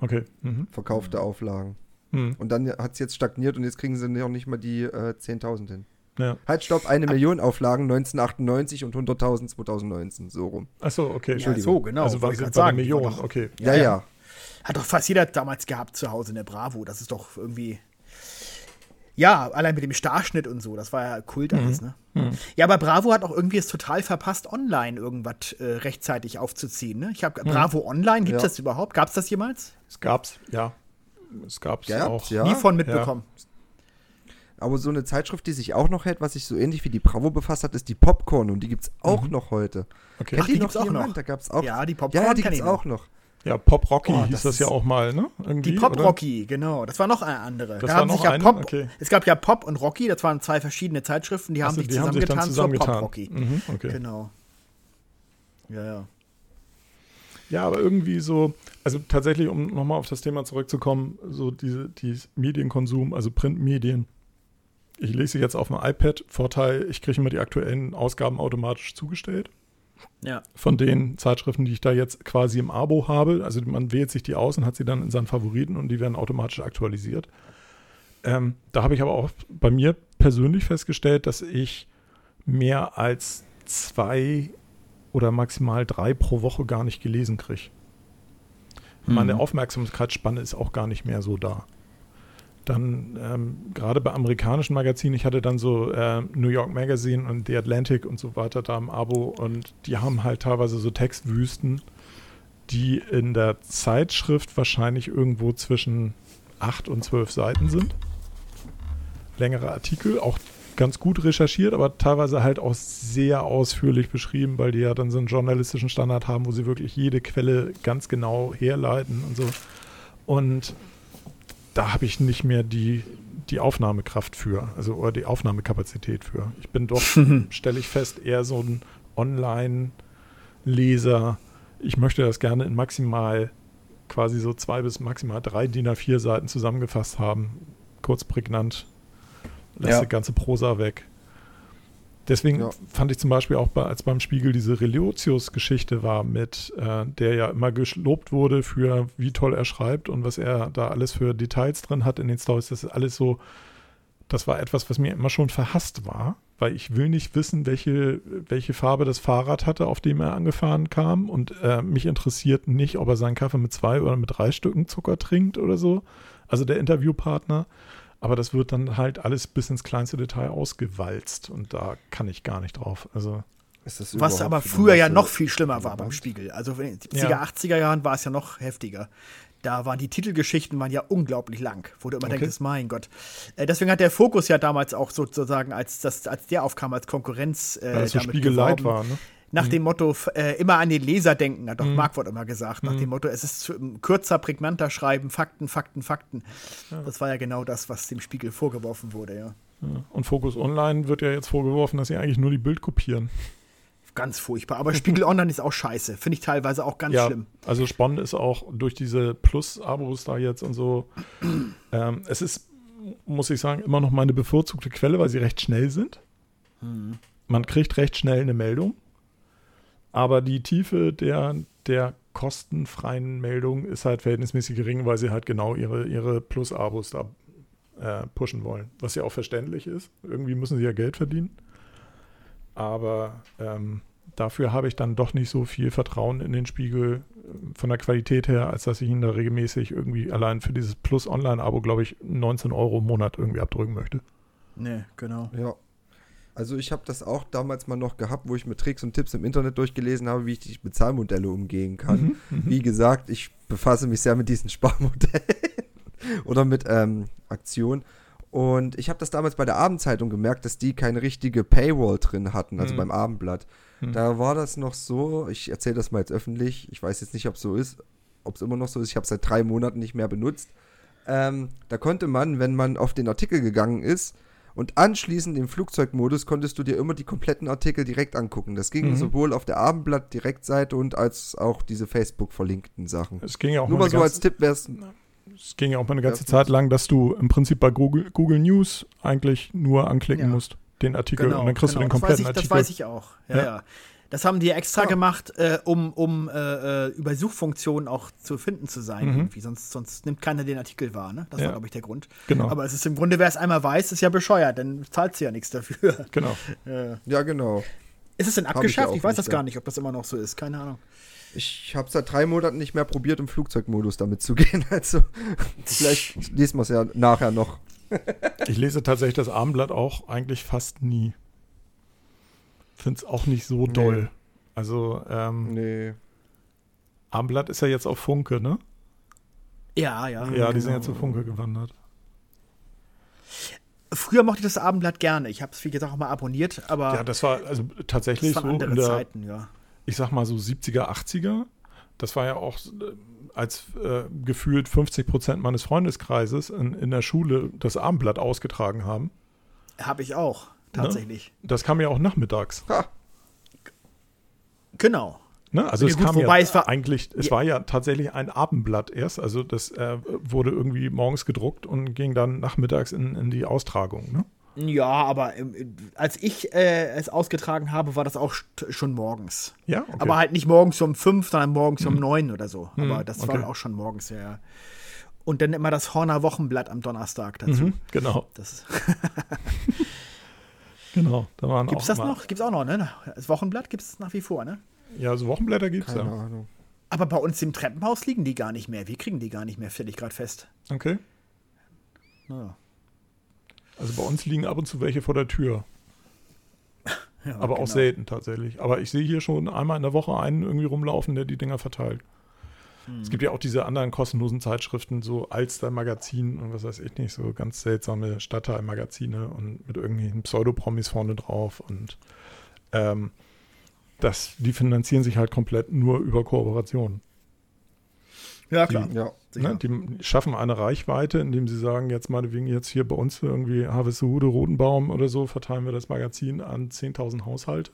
Okay. Mhm. verkaufte Auflagen. Mhm. Und dann hat es jetzt stagniert und jetzt kriegen sie noch nicht mal die äh, 10.000 hin. Ja. Halt, stopp, eine Million Auflagen 1998 und 100.000 2019, so rum. Achso, okay. Ja, Entschuldigung. so, genau. Also war der die war Million, doch- okay. Ja, Ja, ja. ja. Hat doch fast jeder damals gehabt zu Hause in der Bravo. Das ist doch irgendwie. Ja, allein mit dem Starschnitt und so, das war ja Kult alles, ne? Mhm. Ja, aber Bravo hat auch irgendwie es total verpasst, online irgendwas äh, rechtzeitig aufzuziehen, ne? Ich habe Bravo Online, gibt es Ja. das überhaupt? Gab es das jemals? Es gab's, ja. Es gab's Ja, auch. ja. Nie von mitbekommen. Aber so eine Zeitschrift, die sich auch noch hält, was sich so ähnlich wie die Bravo befasst hat, ist die Popcorn und die gibt es auch noch heute. Okay. Ach, die die noch gibt's auch jemand? noch. Da gab's auch. Ja, die Popcorn Ja, die gibt's ich noch. auch noch. Ja, Pop Rocky Oh, hieß das ja auch mal, ne? Irgendwie, Die Pop oder? Rocky, genau. Das war noch eine andere. Das da war haben noch sich ja eine? Pop, Okay. Es gab ja Pop und Rocky, das waren zwei verschiedene Zeitschriften, die haben Achso, sich die haben sich zusammengetan zusammengetan. Pop Rocky. Mhm, okay. Genau. Ja, ja. Ja, aber irgendwie so, also tatsächlich, um nochmal auf das Thema zurückzukommen, so diese die Medienkonsum, also Printmedien. Ich lese sie jetzt auf dem iPad. Vorteil, ich kriege immer die aktuellen Ausgaben automatisch zugestellt. Ja. Von den Zeitschriften, die ich da jetzt quasi im Abo habe. Also man wählt sich die aus und hat sie dann in seinen Favoriten und die werden automatisch aktualisiert. Ähm, da habe ich aber auch bei mir persönlich festgestellt, dass ich mehr als zwei oder maximal drei pro Woche gar nicht gelesen kriege. Meine Mhm. Aufmerksamkeitsspanne ist auch gar nicht mehr so da. Dann ähm, gerade bei amerikanischen Magazinen, ich hatte dann so äh, New York Magazine und The Atlantic und so weiter da im Abo und die haben halt teilweise so Textwüsten, die in der Zeitschrift wahrscheinlich irgendwo zwischen acht und zwölf Seiten sind. Längere Artikel, auch ganz gut recherchiert, aber teilweise halt auch sehr ausführlich beschrieben, weil die ja dann so einen journalistischen Standard haben, wo sie wirklich jede Quelle ganz genau herleiten und so. Und da habe ich nicht mehr die, die Aufnahmekraft für, also oder die Aufnahmekapazität für. Ich bin doch, *laughs* stelle ich fest, eher so ein Online-Leser. Ich möchte das gerne in maximal quasi so zwei bis maximal drei DIN A4 Seiten zusammengefasst haben. Kurz prägnant. Lässt Ja. die ganze Prosa weg. Deswegen Ja. fand ich zum Beispiel auch, bei, als beim Spiegel diese Relotius-Geschichte war, mit äh, der ja immer gelobt wurde für wie toll er schreibt und was er da alles für Details drin hat in den Stories. Das ist alles so, das war etwas, was mir immer schon verhasst war, weil ich will nicht wissen, welche, welche Farbe das Fahrrad hatte, auf dem er angefahren kam. Und äh, mich interessiert nicht, ob er seinen Kaffee mit zwei oder mit drei Stücken Zucker trinkt oder so. Also der Interviewpartner. Aber das wird dann halt alles bis ins kleinste Detail ausgewalzt und da kann ich gar nicht drauf. Also Ist das Was aber früher ja noch viel schlimmer war beim? Spiegel. Also in den 70er, Ja. 80er Jahren war es ja noch heftiger. Da waren die Titelgeschichten waren ja unglaublich lang, wo du immer Okay. denkst, mein Gott. Äh, deswegen hat der Fokus ja damals auch sozusagen, als, das, als der aufkam als Konkurrenz, äh, weil das so damit Spiegeleit geworben. war, ne? Nach dem Motto, äh, immer an den Leser denken, hat doch Mhm. Marquardt immer gesagt. Nach dem Motto, es ist kürzer, prägnanter schreiben, Fakten, Fakten, Fakten. Das war ja genau das, was dem Spiegel vorgeworfen wurde, ja. Und Focus Online wird ja jetzt vorgeworfen, dass sie eigentlich nur die Bild kopieren. Ganz furchtbar. Aber Spiegel *laughs* Online ist auch scheiße. Finde ich teilweise auch ganz ja, schlimm. also spannend ist auch durch diese Plus-Abos da jetzt und so. *clears throat* ähm, es ist, muss ich sagen, immer noch meine bevorzugte Quelle, weil sie recht schnell sind. Mhm. Man kriegt recht schnell eine Meldung. Aber die Tiefe der, der kostenfreien Meldung ist halt verhältnismäßig gering, weil sie halt genau ihre, ihre Plus-Abos da äh, pushen wollen. Was ja auch verständlich ist. Irgendwie müssen sie ja Geld verdienen. Aber ähm, dafür habe ich dann doch nicht so viel Vertrauen in den Spiegel äh, von der Qualität her, als dass ich ihn da regelmäßig irgendwie allein für dieses Plus-Online-Abo, glaube ich, 19 Euro im Monat irgendwie abdrücken möchte. Nee, genau. Ja. Also ich habe das auch damals mal noch gehabt, wo ich mir Tricks und Tipps im Internet durchgelesen habe, wie ich die Bezahlmodelle umgehen kann. Wie gesagt, ich befasse mich sehr mit diesen *laughs* Sparmodellen oder mit ähm, Aktionen. Und ich habe das damals bei der Abendzeitung gemerkt, dass die keine richtige Paywall drin hatten, also Mhm. beim Abendblatt. Mhm. Da war das noch so, ich erzähle das mal jetzt öffentlich, ich weiß jetzt nicht, ob es so ist, ob es immer noch so ist, ich habe es seit drei Monaten nicht mehr benutzt. Ähm, da konnte man, wenn man auf den Artikel gegangen ist und anschließend im Flugzeugmodus, konntest du dir immer die kompletten Artikel direkt angucken. Das ging Mhm. sowohl auf der Abendblatt Direktseite und als auch diese Facebook verlinkten Sachen. Es ging ja auch Nur mal so als ganze, Tipp wäre es es ging ja auch mal eine ganze Zeit lang, dass du im Prinzip bei Google, Google News eigentlich nur anklicken Ja. musst, den Artikel, und dann kriegst du den Genau, das weiß kompletten ich, Artikel. Das weiß ich auch. Ja, Ja. ja. Das haben die extra Ja. gemacht, äh, um, um äh, äh, über Suchfunktionen auch zu finden zu sein. Mhm. Irgendwie. Sonst, sonst nimmt keiner den Artikel wahr. Ne? Das Ja. war, glaube ich, der Grund. Genau. Aber es ist im Grunde, wer es einmal weiß, ist ja bescheuert, dann zahlst du ja nichts dafür. genau. *laughs* Äh, Ja, genau. ist es denn ich ja abgeschafft? auch ich weiß nicht, das ja. gar nicht, ob das immer noch so ist. Keine Ahnung. Ich habe seit drei Monaten nicht mehr probiert, im Flugzeugmodus damit zu *laughs* gehen. Also vielleicht lesen wir es ja nachher noch. Ich lese tatsächlich das Abendblatt auch eigentlich fast nie. Finde es auch nicht so Nee. doll. Also, ähm, Nee. Abendblatt ist ja jetzt auf Funke, ne? Ja, ja. Ja, die sind genau. ja zu Funke gewandert. Früher mochte ich das Abendblatt gerne. Ich habe es, wie gesagt, auch mal abonniert, aber Ja, das war also das tatsächlich waren so andere in der, Zeiten, ja. ich sag mal so 70er, 80er. Das war ja auch äh, als äh, gefühlt 50 Prozent meines Freundeskreises in, in der Schule das Abendblatt ausgetragen haben. Habe ich auch, tatsächlich. Das kam ja auch nachmittags. Ha, Genau. Ne? Also Ja, es gut, kam ja es war- eigentlich, es Ja. war ja tatsächlich ein Abendblatt erst. Also das äh, wurde irgendwie morgens gedruckt und ging dann nachmittags in, in die Austragung. Ne? Ja, aber ähm, als ich äh, es ausgetragen habe, war das auch schon morgens. Ja, okay. Aber halt nicht morgens um fünf, sondern morgens um neun oder so. Aber Hm, das okay. war auch schon morgens, ja. Und dann immer das Horner Wochenblatt am Donnerstag dazu. mhm, genau, Das, *laughs* genau. Da waren gibt's auch das noch? Gibt's auch noch, ne? Das Wochenblatt gibt's nach wie vor, ne? Ja, so Wochenblätter gibt es keine ja. Ahnung. Aber bei uns im Treppenhaus liegen die gar nicht mehr. Wir kriegen die gar nicht mehr, stelle ich gerade fest. Okay. Ja. Also bei uns liegen ab und zu welche vor der Tür. *laughs* Ja, Aber auch genau. selten tatsächlich. Aber ich sehe hier schon einmal in der Woche einen irgendwie rumlaufen, der die Dinger verteilt. Hm. Es gibt ja auch diese anderen kostenlosen Zeitschriften, so Alster Magazin und was weiß ich nicht, so ganz seltsame Stadtteilmagazine und mit irgendwelchen Pseudopromis vorne drauf. Und ähm, das, die finanzieren sich halt komplett nur über Kooperationen. Ja, klar. Ja. Sicher. Ne? Die schaffen eine Reichweite, indem sie sagen, jetzt meinetwegen jetzt hier bei uns irgendwie Harvestehude, Rotenbaum oder so, verteilen wir das Magazin an 10.000 Haushalte.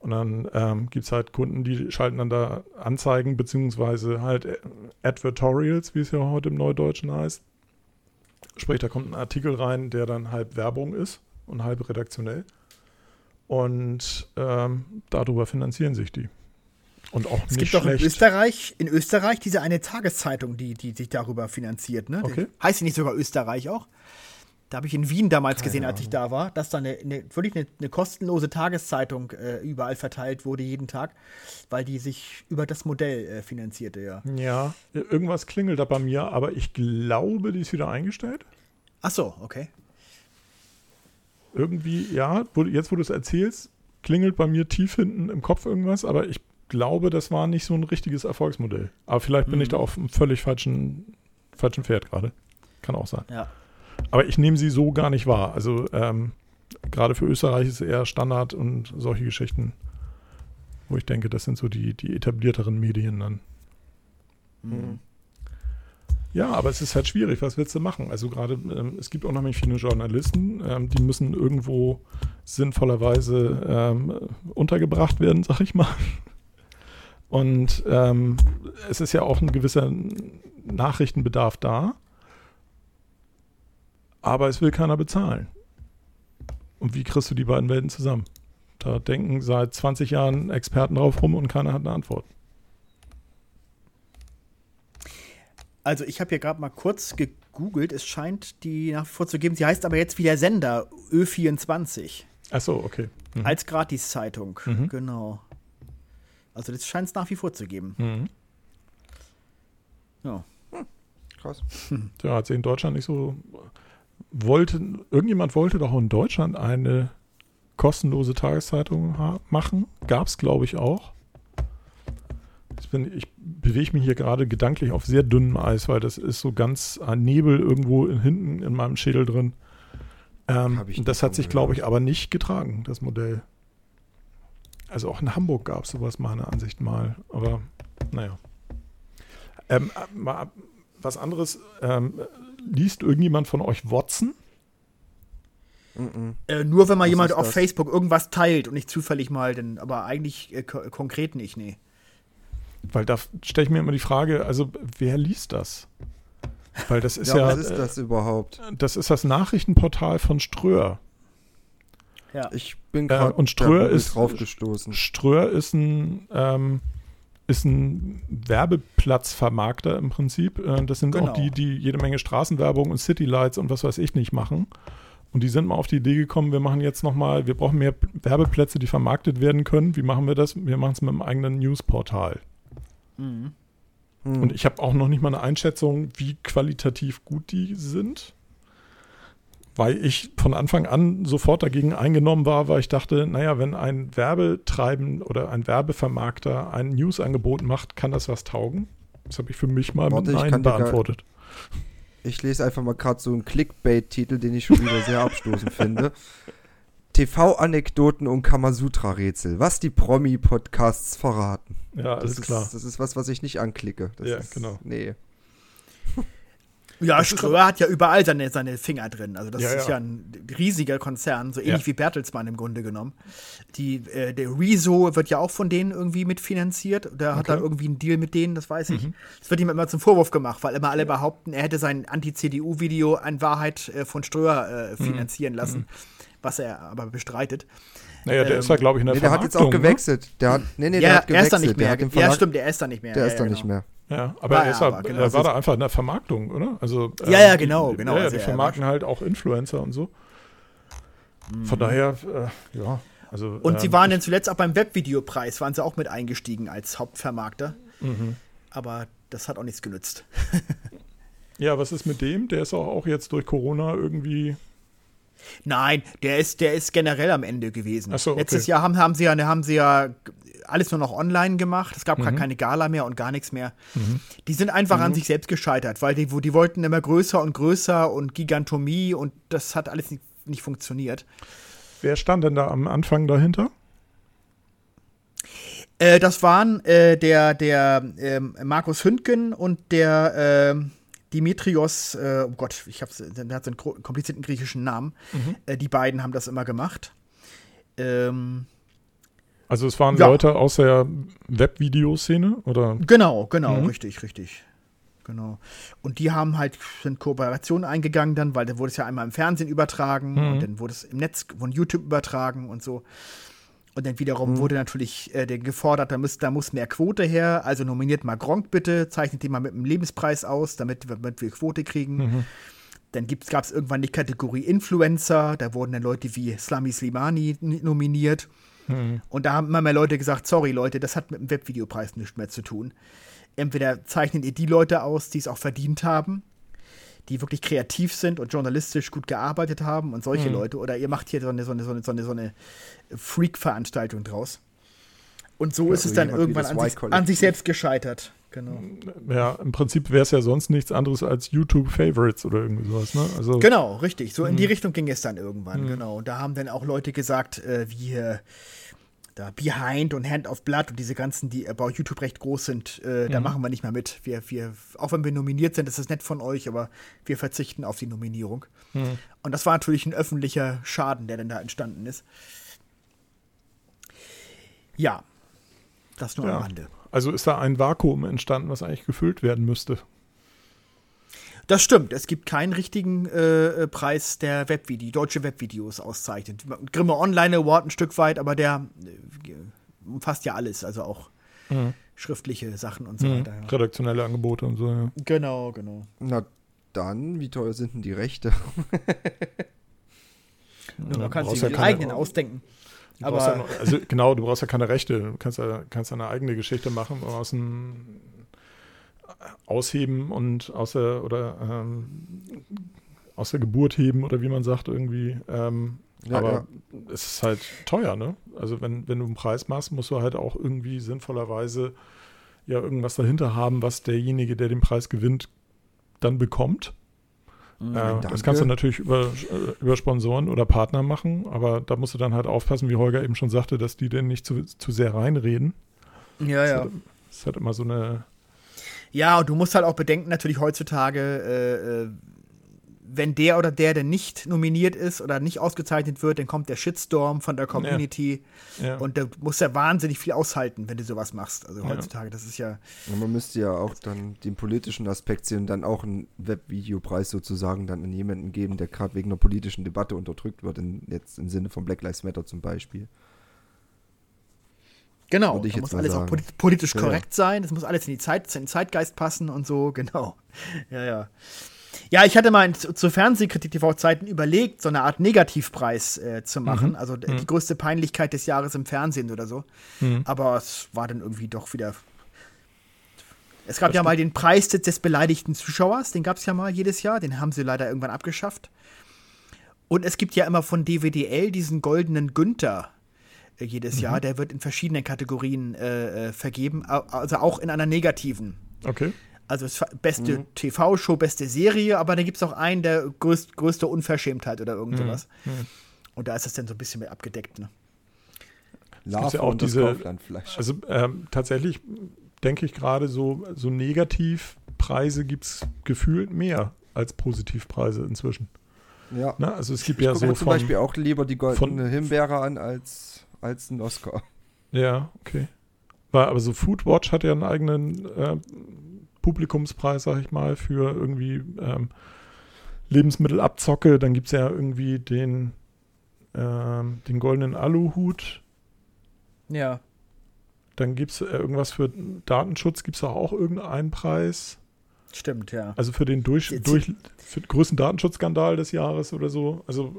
Und dann ähm, gibt es halt Kunden, die schalten dann da Anzeigen, beziehungsweise halt äh, Advertorials, wie es ja heute im Neudeutschen heißt. Sprich, da kommt ein Artikel rein, der dann halb Werbung ist und halb redaktionell. Und ähm, darüber finanzieren sich die. Und auch Es nicht gibt doch in schlecht. Österreich, in Österreich diese eine Tageszeitung, die, die sich darüber finanziert. Ne? Okay. Heißt die nicht sogar Österreich auch? Da habe ich in Wien damals gesehen, als ich da war, dass da eine, eine wirklich eine, eine kostenlose Tageszeitung äh, überall verteilt wurde jeden Tag, weil die sich über das Modell äh, finanzierte, ja. Ja, irgendwas klingelt da bei mir, aber ich glaube, die ist wieder eingestellt. Ach so, okay. Irgendwie, ja, jetzt wo du es erzählst, klingelt bei mir tief hinten im Kopf irgendwas, aber ich glaube, das war nicht so ein richtiges Erfolgsmodell. Aber vielleicht bin ich da auf einem völlig falschen, falschen Pferd gerade. Kann auch sein. Ja. Aber ich nehme sie so gar nicht wahr. Also ähm, gerade für Österreich ist eher Standard und solche Geschichten, wo ich denke, das sind so die, die etablierteren Medien dann. Mhm. Ja, aber es ist halt schwierig. Was willst du machen? Also gerade, ähm, es gibt unheimlich viele Journalisten, ähm, die müssen irgendwo sinnvollerweise ähm, untergebracht werden, *laughs* sag ich mal. Und ähm, es ist ja auch ein gewisser Nachrichtenbedarf da. Aber es will keiner bezahlen. Und wie kriegst du die beiden Welten zusammen? Da denken seit 20 Jahren Experten drauf rum und keiner hat eine Antwort. Also ich habe hier gerade mal kurz gegoogelt. Es scheint die nach wie vor zu geben. Sie heißt aber jetzt wie der Sender Ö24 Ach so, okay. Mhm. als Gratiszeitung. Mhm. Genau. Also das scheint es nach wie vor zu geben. Mhm. Ja. Krass. Ja, hat sich in Deutschland nicht so. Wollte, irgendjemand wollte doch in Deutschland eine kostenlose Tageszeitung machen. Gab es, glaube ich, auch. Ich, bin, ich bewege mich hier gerade gedanklich auf sehr dünnem Eis, weil das ist so ganz ein Nebel irgendwo in, hinten in meinem Schädel drin. Ähm, das hat sich, glaube ich, aber nicht getragen, das Modell. Also auch in Hamburg gab es sowas meiner Ansicht mal. Aber naja. Ähm, äh, mal was anderes. Ähm, liest irgendjemand von euch Watson? Äh, nur wenn mal Was jemand auf? Facebook irgendwas teilt und nicht zufällig mal, denn, aber eigentlich äh, ko konkret nicht, nee. Weil da stelle ich mir immer die Frage, also wer liest das? Weil das *laughs* ist Ja, ja, was ist äh, das überhaupt? das ist das Nachrichtenportal von Ströer. Ja. Ich bin Äh, gerade und Ströer Google ist- draufgestoßen. Ströer ist ein, ähm, ist ein Werbeplatzvermarkter im Prinzip. Äh, das sind Genau. auch die, die jede Menge Straßenwerbung und Citylights und was weiß ich nicht machen. Und die sind mal auf die Idee gekommen, wir machen jetzt nochmal, wir brauchen mehr Werbeplätze, die vermarktet werden können. Wie machen wir das? Wir machen es mit einem eigenen Newsportal. Mhm. Hm. Und ich habe auch noch nicht mal eine Einschätzung, wie qualitativ gut die sind. Weil ich von Anfang an sofort dagegen eingenommen war, weil ich dachte, naja, wenn ein Werbetreiben oder ein Werbevermarkter ein News-Angebot macht, kann das was taugen? Das habe ich für mich mal Warte, mit Nein beantwortet. Ich lese einfach mal gerade so einen Clickbait-Titel, den ich schon wieder sehr *laughs* abstoßend finde. TV-Anekdoten und Kamasutra-Rätsel. Was die Promi-Podcasts verraten. Ja, alles das klar. Ist, das ist was, was ich nicht anklicke. Das Ja, ist, genau. Nee. Ja, Das Ströer hat ja überall seine, seine Finger drin. Also das Ja, ist ja. ja ein riesiger Konzern, so ähnlich Ja. wie Bertelsmann im Grunde genommen. Die, äh, der Rezo wird ja auch von denen irgendwie mitfinanziert. Der hat Okay. da irgendwie einen Deal mit denen, das weiß ich. Mhm. Das wird ihm immer zum Vorwurf gemacht, weil immer alle behaupten, er hätte sein Anti-CDU-Video an Wahrheit äh, von Ströer äh, Mhm. finanzieren lassen, was er aber bestreitet. Naja, der ähm, ist ja, glaube ich, in der Nee, der hat jetzt auch ne? gewechselt. Der hat, nee, nee, der ja, hat er gewechselt. ist da nicht Der mehr. hat ja, stimmt, der ist da nicht mehr. Der ja, ist da ja, nicht genau. mehr. Ja, aber War er, ist aber, genau, er war ist- da einfach in der Vermarktung, oder? Also, Ja, ja, genau, genau, Ja, also die er vermarkten halt auch Influencer und so. Von daher, äh, ja. Also, Und ähm, sie waren dann zuletzt auch beim Webvideopreis, waren sie auch mit eingestiegen als Hauptvermarkter. Mhm. Aber das hat auch nichts genützt. *laughs* Ja, was ist mit dem? Der ist auch, auch jetzt durch Corona irgendwie. Nein, der ist, der ist generell am Ende gewesen. So, okay. Letztes Jahr haben, haben, sie ja, haben sie ja alles nur noch online gemacht. Es gab gar Mhm. keine Gala mehr und gar nichts mehr. Die sind einfach an sich selbst gescheitert, weil die, wo- die wollten immer größer und größer und Gigantomie und das hat alles nicht, nicht funktioniert. Wer stand denn da am Anfang dahinter? Äh, das waren äh, der, der ähm, Markus Hündgen und der ähm, Dimitrios, äh, oh Gott, ich hab's, der hat so einen komplizierten griechischen Namen. Äh, die beiden haben das immer gemacht. Ähm, Also, es waren Ja. Leute aus der Webvideoszene oder? genau, genau, Mhm. richtig, richtig. genau. Und die haben halt sind Kooperationen eingegangen dann, weil dann wurde es ja einmal im Fernsehen übertragen Mhm. und dann wurde es im Netz von YouTube übertragen und so. Und dann wiederum wurde natürlich äh, der gefordert, da muss, da muss mehr Quote her. Also nominiert mal Gronk bitte, zeichnet den mal mit einem Lebenspreis aus, damit, wir- damit wir Quote kriegen. Mhm. Dann gab es irgendwann die Kategorie Influencer, da wurden dann Leute wie Slami Slimani nominiert. Mhm. Und da haben immer mehr Leute gesagt, sorry Leute, das hat mit dem Webvideopreis nichts mehr zu tun. Entweder zeichnet ihr die Leute aus, die es auch verdient haben, die wirklich kreativ sind und journalistisch gut gearbeitet haben und solche Mhm. Leute, oder ihr macht hier so eine, so eine, so eine, so eine, so eine Freak-Veranstaltung draus. Und so Ja, ist es dann irgendwann an sich, an sich selbst gescheitert. Genau. Ja, im Prinzip wäre es ja sonst nichts anderes als YouTube-Favorites oder irgendwie sowas, ne? Also, Genau, richtig. So in Mhm. die Richtung ging es dann irgendwann, genau. Und da haben dann auch Leute gesagt, äh, wie äh, da Behind und Hand of Blood und diese ganzen, die bei YouTube recht groß sind, äh, da Mhm. machen wir nicht mehr mit. Wir, wir, auch wenn wir nominiert sind, ist das nett von euch, aber wir verzichten auf die Nominierung. Mhm. Und das war natürlich ein öffentlicher Schaden, der dann da entstanden ist. Ja, das nur Ja. am Rande. also ist da ein Vakuum entstanden, was eigentlich gefüllt werden müsste. Das stimmt. Es gibt keinen richtigen äh, äh, Preis, der Webvideo, deutsche Webvideos auszeichnet. Grimme Online Award ein Stück weit, aber der äh, umfasst ja alles, also auch Mhm. schriftliche Sachen und so Mhm. weiter. Ja. Redaktionelle Angebote und so, ja. Genau, genau. Na dann, wie teuer sind denn die Rechte? *laughs* Nur man kann brauchst sich ja eigenen ausdenken. Du brauchst ja Aber noch, also genau, du brauchst ja keine Rechte. Du kannst ja, kannst ja eine eigene Geschichte machen aus dem Ausheben und aus der oder ähm, aus der Geburt heben oder wie man sagt irgendwie. Ähm, Ja, aber ja. es ist halt teuer, ne? Also wenn, wenn du einen Preis machst, musst du halt auch irgendwie sinnvollerweise ja irgendwas dahinter haben, was derjenige, der den Preis gewinnt, dann bekommt. Äh, das kannst du natürlich über, äh, über Sponsoren oder Partner machen, aber da musst du dann halt aufpassen, wie Holger eben schon sagte, dass die denn nicht zu, zu sehr reinreden. ja, ja. Das ist halt immer so eine. Ja, und du musst halt auch bedenken, natürlich heutzutage, äh, äh, wenn der oder der denn nicht nominiert ist oder nicht ausgezeichnet wird, dann kommt der Shitstorm von der Community Ja, und da musst du ja wahnsinnig viel aushalten, wenn du sowas machst. Also Ja. heutzutage, das ist ja. Und man müsste ja auch dann den politischen Aspekt sehen und dann auch einen Webvideopreis sozusagen dann an jemanden geben, der gerade wegen einer politischen Debatte unterdrückt wird, in, jetzt im Sinne von Black Lives Matter zum Beispiel. Genau, da muss alles auch sagen. polit politisch Ja, korrekt sein, es muss alles in die Zeit, in den Zeitgeist passen und so, *laughs* genau. Ja, ja. Ja, ich hatte mal in, zu Fernsehkritik TV-Zeiten überlegt, so eine Art Negativpreis äh, zu machen, also d- die größte Peinlichkeit des Jahres im Fernsehen oder so. Mhm. Aber es war dann irgendwie doch wieder. Es gab ja mal den Preis des, des beleidigten Zuschauers, den gab es ja mal jedes Jahr, den haben sie leider irgendwann abgeschafft. Und es gibt ja immer von DWDL diesen goldenen Günther jedes Jahr, der wird in verschiedenen Kategorien äh, äh, vergeben, also auch in einer negativen. Okay. Also beste TV-Show, beste Serie, aber dann gibt es auch einen, der größt, größte Unverschämtheit oder irgend sowas. Und da ist das dann so ein bisschen mit abgedeckt. Ne? Larve ja auch und diese- Kauflandfleisch. Also ähm, tatsächlich denke ich gerade so, so Negativpreise gibt es gefühlt mehr als Positivpreise inzwischen. ja. Ne? Also es gibt Ich ja so mir zum von, Beispiel auch lieber die goldene von- Himbeere an als, als einen Oscar. Ja, okay. War, aber so Foodwatch hat ja einen eigenen äh, Publikumspreis, sag ich mal, für irgendwie ähm, Lebensmittelabzocke. Dann gibt es ja irgendwie den, ähm, den goldenen Aluhut. Ja. Dann gibt es äh, irgendwas für Datenschutz, gibt es auch irgendeinen Preis. Stimmt, ja. Also für den durch, durch für den größten Datenschutzskandal des Jahres oder so. Also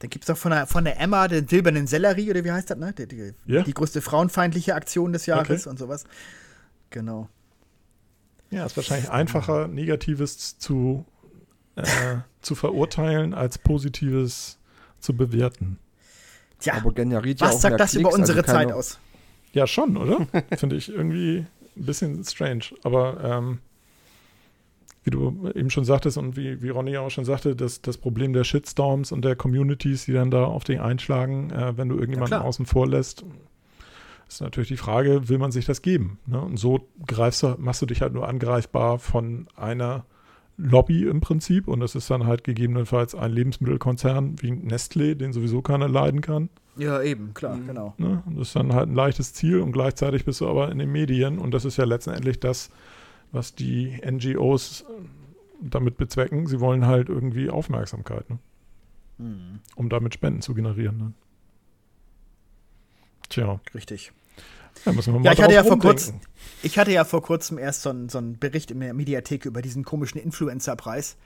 Dann gibt es auch von der, von der Emma den silbernen Sellerie, oder wie heißt das, ne? Die, die, Ja. die größte frauenfeindliche Aktion des Jahres Okay. und sowas. Genau. ja, ist wahrscheinlich einfacher, Negatives zu, äh, *laughs* zu verurteilen, als Positives zu bewerten. Tja, Aber generiert ja was auch sagt mehr das über Klicks, unsere also Zeit aus? Ja, schon, oder? *laughs* Finde ich irgendwie ein bisschen strange. Aber ähm, wie du eben schon sagtest und wie, wie Ronny auch schon sagte, das, das Problem der Shitstorms und der Communities, die dann da auf dich einschlagen, äh, wenn du irgendjemanden klar. außen vor lässt, ist natürlich die Frage, will man sich das geben? Ne? Und so greifst du, machst du dich halt nur angreifbar von einer Lobby im Prinzip und das ist dann halt gegebenenfalls ein Lebensmittelkonzern wie Nestlé, den sowieso keiner leiden kann. Ja, eben, klar, Mhm. genau. Ne? Und Das ist dann halt ein leichtes Ziel und gleichzeitig bist du aber in den Medien und das ist ja letztendlich das, was die NGOs damit bezwecken. Sie wollen halt irgendwie Aufmerksamkeit, ne? Hm, um damit Spenden zu generieren. Ne? Tja, richtig. mal Ja, ich hatte ja vor kurzem, ich hatte ja vor kurzem erst so einen, so einen Bericht in der Mediathek über diesen komischen Influencer-Preis,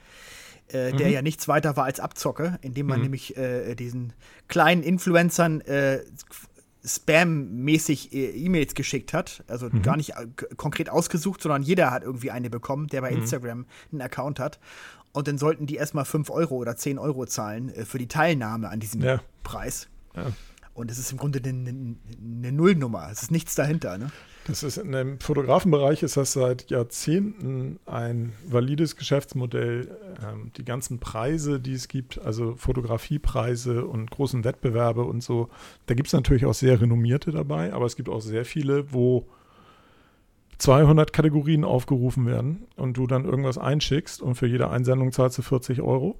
äh, der Mhm. ja nichts weiter war als Abzocke, indem man Mhm. nämlich äh, diesen kleinen Influencern äh, Spam-mäßig äh, E-Mails geschickt hat. Also Mhm. gar nicht äh, konkret ausgesucht, sondern jeder hat irgendwie eine bekommen, der bei Mhm. Instagram einen Account hat. Und dann sollten die erstmal 5 Euro oder 10 Euro zahlen äh, für die Teilnahme an diesem Ja. Preis. Ja. Und es ist im Grunde eine, eine, Nullnummer. Es ist nichts dahinter, ne? Das ist in dem Fotografenbereich ist das seit Jahrzehnten ein valides Geschäftsmodell. Ähm, die ganzen Preise, die es gibt, also Fotografiepreise und großen Wettbewerbe und so, da gibt es natürlich auch sehr renommierte dabei, aber es gibt auch sehr viele, wo 200 Kategorien aufgerufen werden und du dann irgendwas einschickst und für jede Einsendung zahlst du 40 Euro.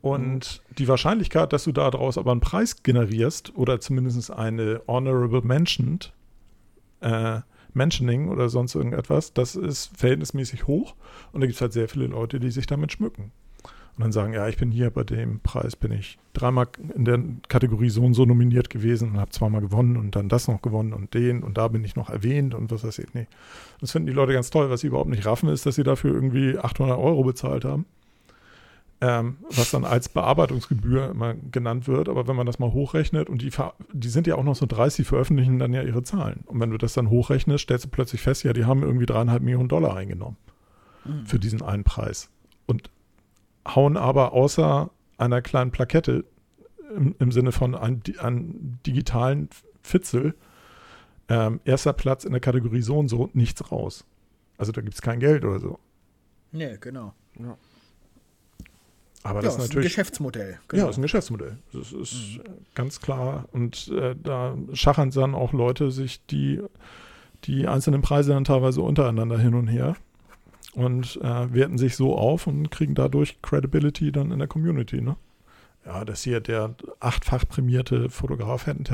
Und die Wahrscheinlichkeit, dass du daraus aber einen Preis generierst oder zumindest eine Honorable Mentioned, äh, Mentioning oder sonst irgendetwas, das ist verhältnismäßig hoch. Und da gibt es halt sehr viele Leute, die sich damit schmücken. Und dann sagen, ja, ich bin hier bei dem Preis, bin ich dreimal in der Kategorie so und so nominiert gewesen und habe zweimal gewonnen und dann das noch gewonnen und den und da bin ich noch erwähnt und was weiß ich. Nee. Das finden die Leute ganz toll. Was sie überhaupt nicht raffen, ist, dass sie dafür irgendwie 800 Euro bezahlt haben ähm, was dann als Bearbeitungsgebühr immer genannt wird. Aber wenn man das mal hochrechnet und die, die sind ja auch noch so dreist, die veröffentlichen dann ja ihre Zahlen. Und wenn du das dann hochrechnest, stellst du plötzlich fest, ja, die haben irgendwie dreieinhalb Millionen Dollar eingenommen Mhm. für diesen einen Preis. Und hauen aber außer einer kleinen Plakette im, im Sinne von einem, einem digitalen Fitzel ähm, erster Platz in der Kategorie so und so nichts raus. Also da gibt es kein Geld oder so. Nee, genau. Ja. Aber ja, das ist ist ein natürlich Geschäftsmodell. genau. Ja, ist ein Geschäftsmodell. Das ist äh, ganz klar. Und äh, da schachern dann auch Leute sich die, die einzelnen Preise dann teilweise untereinander hin und her und äh, werten sich so auf und kriegen dadurch Credibility dann in der Community. Ne? Ja, das hier der achtfach prämierte Fotograf hätten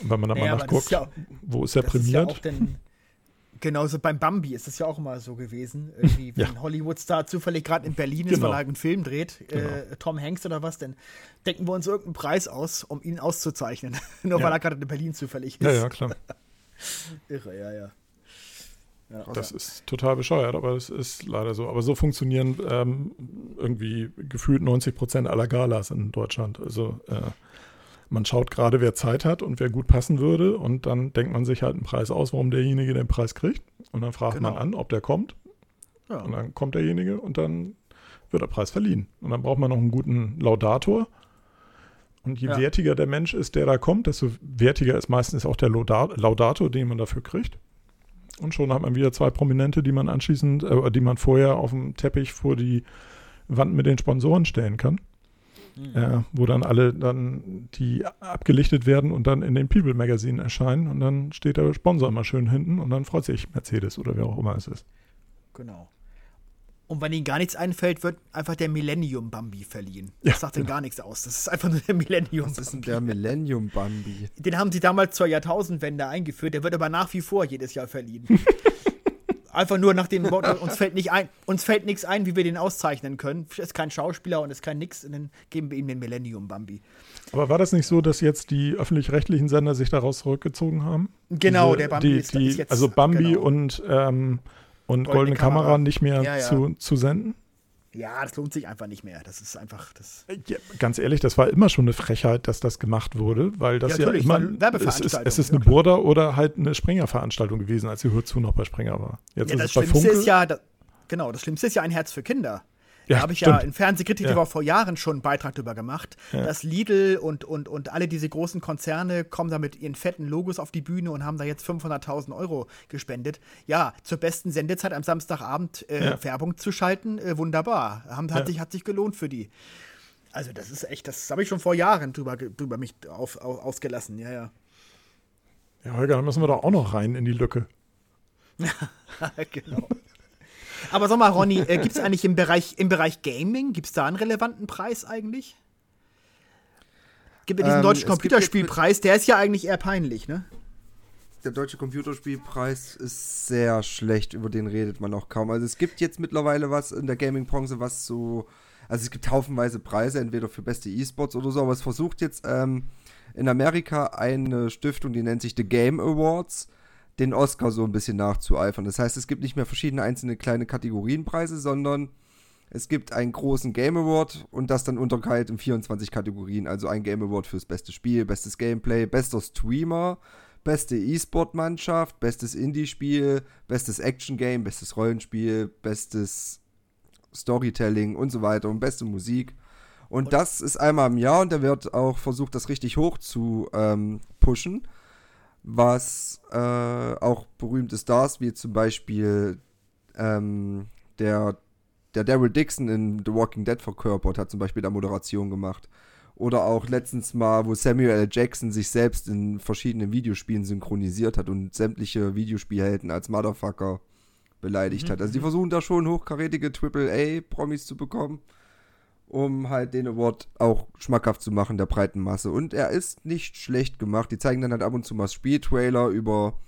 wenn man dann Naja, mal nachguckt, ist ja, wo ist er das ist ja prämiert? Genauso beim Bambi ist das ja auch immer so gewesen. Irgendwie, wenn Ja. ein Hollywood-Star zufällig gerade in Berlin ist, Genau. weil er einen Film dreht, Genau. äh, Tom Hanks oder was, dann denken wir uns irgendeinen Preis aus, um ihn auszuzeichnen. *laughs* Nur Ja. weil er gerade in Berlin zufällig ist. ja, ja, klar. *laughs* Irre, ja, ja. ja Das ist total bescheuert, aber es ist leider so. Aber so funktionieren ähm, irgendwie gefühlt 90 Prozent aller Galas in Deutschland. Also äh, man schaut gerade, wer Zeit hat und wer gut passen würde und dann denkt man sich halt einen Preis aus, warum derjenige den Preis kriegt. Und dann fragt man Genau. an, ob der kommt. ja. Und dann kommt derjenige und dann wird der Preis verliehen. Und dann braucht man noch einen guten Laudator. Und je Ja. wertiger der Mensch ist, der da kommt, desto wertiger ist meistens auch der Lauda- Laudator, den man dafür kriegt. Und schon hat man wieder zwei Prominente, die man anschließend, äh, die man vorher auf dem Teppich vor die Wand mit den Sponsoren stellen kann. Mhm. Äh, wo dann alle dann, die abgelichtet werden und dann in den People Magazine erscheinen. Und dann steht der Sponsor immer schön hinten und dann freut sich Mercedes oder wer auch immer es ist. Genau. Und wenn ihnen gar nichts einfällt, wird einfach der Millennium Bambi verliehen. Ja, Das sagt ihnen gar nichts aus. Das ist einfach nur der Millennium Was ist denn Bambi. der Millennium Bambi? Den haben sie damals zur Jahrtausendwende eingeführt. Der wird aber nach wie vor jedes Jahr verliehen. *laughs* Einfach nur nach dem Motto, uns fällt nicht ein, uns fällt nichts ein, wie wir den auszeichnen können. Ist kein Schauspieler und ist kein nix. Und dann geben wir ihm den Millennium Bambi. Aber war das nicht so, dass jetzt die öffentlich-rechtlichen Sender sich daraus zurückgezogen haben? Genau, Diese- der Bambi die, ist, die, ist jetzt. Also Bambi genau. und, ähm, und Goldene Goldene Kamera, Kamera. nicht mehr Ja, ja. Zu, zu senden? Ja, das lohnt sich einfach nicht mehr. Das ist einfach. Das, Ja, ganz ehrlich, das war immer schon eine Frechheit, dass das gemacht wurde, weil das Ja, ja, immer, es ist, es ist ja, eine klar. Burda oder halt eine Springer-Veranstaltung gewesen, als die Hör zu noch bei Springer war. Jetzt ja, ist das es bei Schlimmste Funke. ist ja. Das, genau, das Schlimmste ist ja ein Herz für Kinder. Ja, da habe ich stimmt. ja in Fernsehkritik Ja. Vor Jahren schon einen Beitrag drüber gemacht, Ja. dass Lidl und, und, und alle diese großen Konzerne kommen da mit ihren fetten Logos auf die Bühne und haben da jetzt 500.000 Euro gespendet. Ja, zur besten Sendezeit am Samstagabend äh, Ja. Werbung zu schalten, äh, wunderbar. Haben, hat, sich, hat sich gelohnt für die. Also das ist echt, das habe ich schon vor Jahren drüber, drüber mich auf, auf, ausgelassen, ja, ja. Ja, Holger, dann müssen wir doch auch noch rein in die Lücke. *laughs* genau. Aber sag mal, Ronny, äh, gibt es eigentlich im Bereich, im Bereich Gaming, gibt es da einen relevanten Preis eigentlich? Gibt ja diesen Ähm, deutschen es Computerspielpreis, der ist ja eigentlich eher peinlich, ne? der deutsche Computerspielpreis ist sehr schlecht, über den redet man auch kaum. Also es gibt jetzt mittlerweile was in der Gaming-Branche, was so, also es gibt haufenweise Preise, entweder für beste E-Sports oder so, aber es versucht jetzt ähm, in Amerika eine Stiftung, die nennt sich The Game Awards, den Oscar so ein bisschen nachzueifern. Das heißt, es gibt nicht mehr verschiedene einzelne kleine Kategorienpreise, sondern es gibt einen großen Game Award und das dann unterteilt in 24 Kategorien. Also ein Game Award fürs beste Spiel, bestes Gameplay, bester Streamer, beste E-Sport-Mannschaft, bestes Indie-Spiel, bestes Action-Game, bestes Rollenspiel, bestes Storytelling und so weiter und beste Musik. Und, und das ist einmal im Jahr und da wird auch versucht, das richtig hoch zu ähm, pushen. Was äh, auch berühmte Stars wie zum Beispiel ähm, der der Daryl Dixon in The Walking Dead verkörpert, hat zum Beispiel da Moderation gemacht. Oder auch letztens mal, wo Samuel L. Jackson sich selbst in verschiedenen Videospielen synchronisiert hat und sämtliche Videospielhelden als Motherfucker beleidigt mhm. hat. Also die versuchen da schon hochkarätige AAA-Promis zu bekommen, um halt den Award auch schmackhaft zu machen der breiten Masse. Und er ist nicht schlecht gemacht. Die zeigen dann halt ab und zu mal Spieltrailer über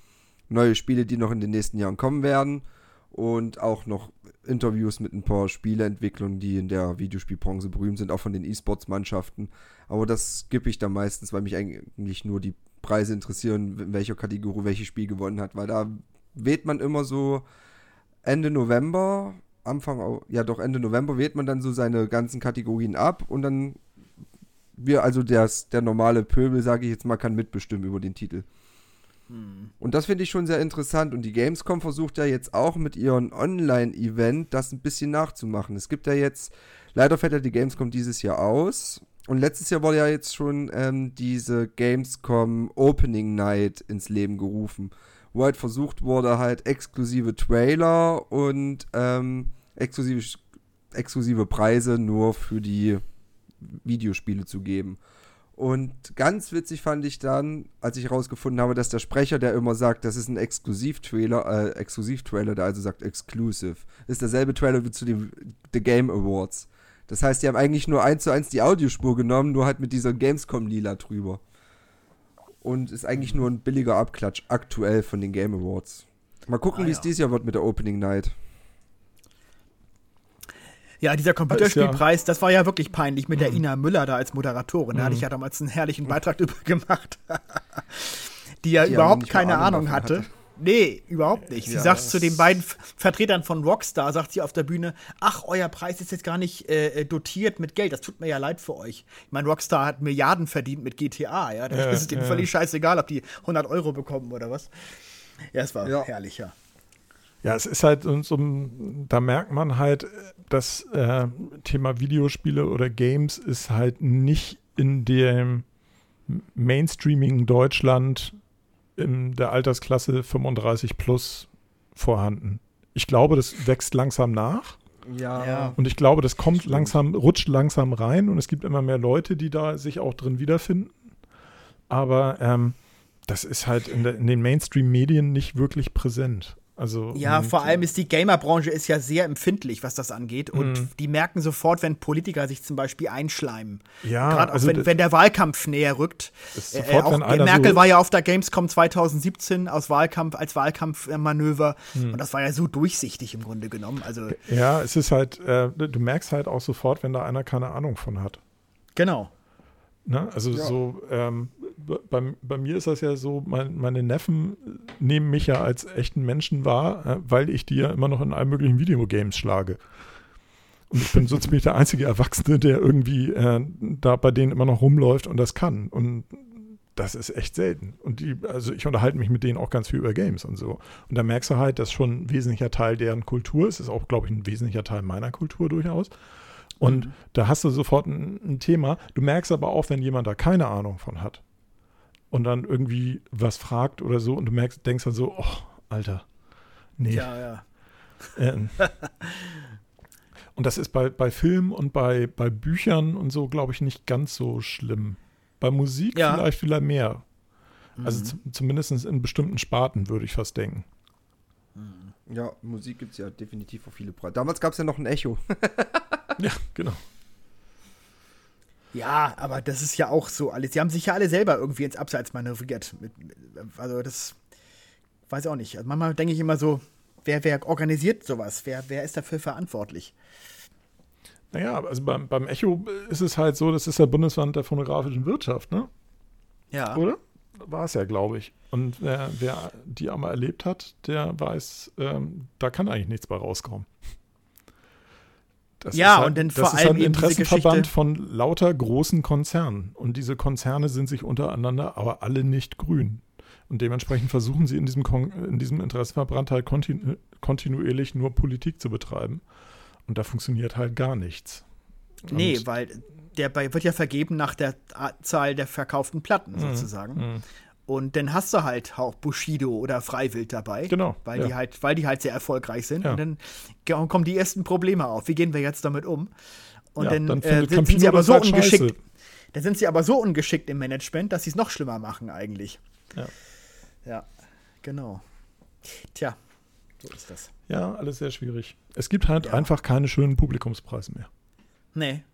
neue Spiele, die noch in den nächsten Jahren kommen werden und auch noch Interviews mit ein paar Spieleentwicklungen, die in der Videospielbranche berühmt sind, auch von den E-Sports-Mannschaften. Aber das skippe ich dann meistens, weil mich eigentlich nur die Preise interessieren, in welcher Kategorie welches Spiel gewonnen hat, weil da wählt man immer so Ende November, Anfang, ja doch Ende November wählt man dann so seine ganzen Kategorien ab und dann wir, also der, der normale Pöbel, sage ich jetzt mal, kann mitbestimmen über den Titel. Und das finde ich schon sehr interessant. Und die Gamescom versucht ja jetzt auch mit ihrem Online-Event das ein bisschen nachzumachen. Es gibt ja jetzt, leider fällt ja die Gamescom dieses Jahr aus. Und letztes Jahr wurde ja jetzt schon ähm, diese Gamescom Opening Night ins Leben gerufen, wo halt versucht wurde, halt exklusive Trailer und ähm, exklusive, exklusive Preise nur für die Videospiele zu geben. Und ganz witzig fand ich dann, als ich herausgefunden habe, dass der Sprecher, der immer sagt, das ist ein Exklusivtrailer, äh, Exklusivtrailer, der also sagt Exclusive, ist derselbe Trailer wie zu den The Game Awards. Das heißt, die haben eigentlich nur eins zu eins die Audiospur genommen, nur halt mit dieser Gamescom-Lila drüber. Und ist eigentlich nur ein billiger Abklatsch aktuell von den Game Awards. Mal gucken, ah, wie es dieses Jahr wird mit der Opening Night. Ja, dieser Computerspielpreis, ja. das war ja wirklich peinlich mit mhm. der Ina Müller da als Moderatorin. Da mhm. hatte ich ja damals einen herrlichen Beitrag *laughs* drüber gemacht. die ja die überhaupt keine Ahnung, hatte. hatte. Nee, überhaupt nicht. Sie ja, sagt zu den beiden Vertretern von Rockstar, sagt sie auf der Bühne, ach, euer Preis ist jetzt gar nicht äh, äh dotiert mit Geld. Das tut mir ja leid für euch. Ich meine, Rockstar hat Milliarden verdient mit GTA, ja. Da ja, ist es denen ja. völlig scheißegal, ob die 100 Euro bekommen oder was. Ja, es war ja. herrlich, ja. Ja, es ist halt so, da merkt man halt, das äh, Thema Videospiele oder Games ist halt nicht in dem Mainstreaming Deutschland in der Altersklasse 35 plus vorhanden. Ich glaube, das wächst langsam nach. Ja. Und ich glaube, das kommt Stimmt. langsam, rutscht langsam rein und es gibt immer mehr Leute, die da sich auch drin wiederfinden. Aber ähm, das ist halt in, der, in den Mainstream-Medien nicht wirklich präsent. Also, ja, vor allem ist die Gamerbranche ist ja sehr empfindlich, was das angeht. Und mm. die merken sofort, wenn Politiker sich zum Beispiel einschleimen. Ja, Gerade auch also wenn, wenn, der Wahlkampf näher rückt. Äh, sofort, auch Merkel so war ja auf der Gamescom 2017 aus Wahlkampf, als Wahlkampfmanöver. Mm. Und das war ja so durchsichtig im Grunde genommen. Also, ja, es ist halt, äh, du merkst halt auch sofort, wenn da einer keine Ahnung von hat. Genau. Ne? Also ja. so, ähm, bei, bei mir ist das ja so, mein, meine Neffen nehmen mich ja als echten Menschen wahr, äh, weil ich die ja immer noch in allen möglichen Videogames schlage. Und ich bin so ziemlich der einzige Erwachsene, der irgendwie äh, da bei denen immer noch rumläuft und das kann. Und das ist echt selten. Und die, also ich unterhalte mich mit denen auch ganz viel über Games und so. Und da merkst du halt, dass schon ein wesentlicher Teil deren Kultur ist. Ist auch, glaube ich, ein wesentlicher Teil meiner Kultur durchaus. Und mhm. da hast du sofort ein, ein, Thema. Du merkst aber auch, wenn jemand da keine Ahnung von hat und dann irgendwie was fragt oder so und du merkst, denkst dann so, oh, Alter, nee. Ja, ja. Ähm, *laughs* und das ist bei, bei Filmen und bei, bei Büchern und so, glaube ich, nicht ganz so schlimm. Bei Musik ja. vielleicht wieder mehr. Also mhm. zumindest in bestimmten Sparten, würde ich fast denken. Mhm. Ja, Musik gibt es ja definitiv auf viele Preise. Damals gab es ja noch ein Echo. *laughs* ja, genau. Ja, aber das ist ja auch so alles. Sie haben sich ja alle selber irgendwie ins Abseits manövriert. Also das. weiß ich auch nicht. Also manchmal denke ich immer so, wer, wer organisiert sowas? Wer, wer ist dafür verantwortlich? Naja, also beim, beim Echo ist es halt so, das ist der Bundesland der phonografischen Wirtschaft, ne? Ja. Oder? War es ja, glaube ich. Und wer, wer die einmal erlebt hat, der weiß, ähm, da kann eigentlich nichts bei rauskommen. Das Ja, ist halt, und dann das vor ist allem halt ein eben diese Interessenverband von lauter großen Konzernen. Und diese Konzerne sind sich untereinander aber alle nicht grün. Und dementsprechend versuchen sie in diesem, Kon in diesem Interessenverband halt kontinu kontinuierlich nur Politik zu betreiben. Und da funktioniert halt gar nichts. Nee, Und- weil der wird ja vergeben nach der Zahl der verkauften Platten Mhm. sozusagen. Und dann hast du halt auch Bushido oder Freiwild dabei. Genau, Weil, ja. die halt, weil die halt sehr erfolgreich sind. Ja. Und dann kommen die ersten Probleme auf. Wie gehen wir jetzt damit um? Und Ja, dann, dann äh, sind, Campino sie aber so halt ungeschickt. Dann sind sie aber so ungeschickt im Management, dass sie es noch schlimmer machen eigentlich. Ja. Ja, genau. Tja, so ist das. Ja, alles sehr schwierig. Es gibt halt einfach keine schönen Publikumspreise mehr. Nee,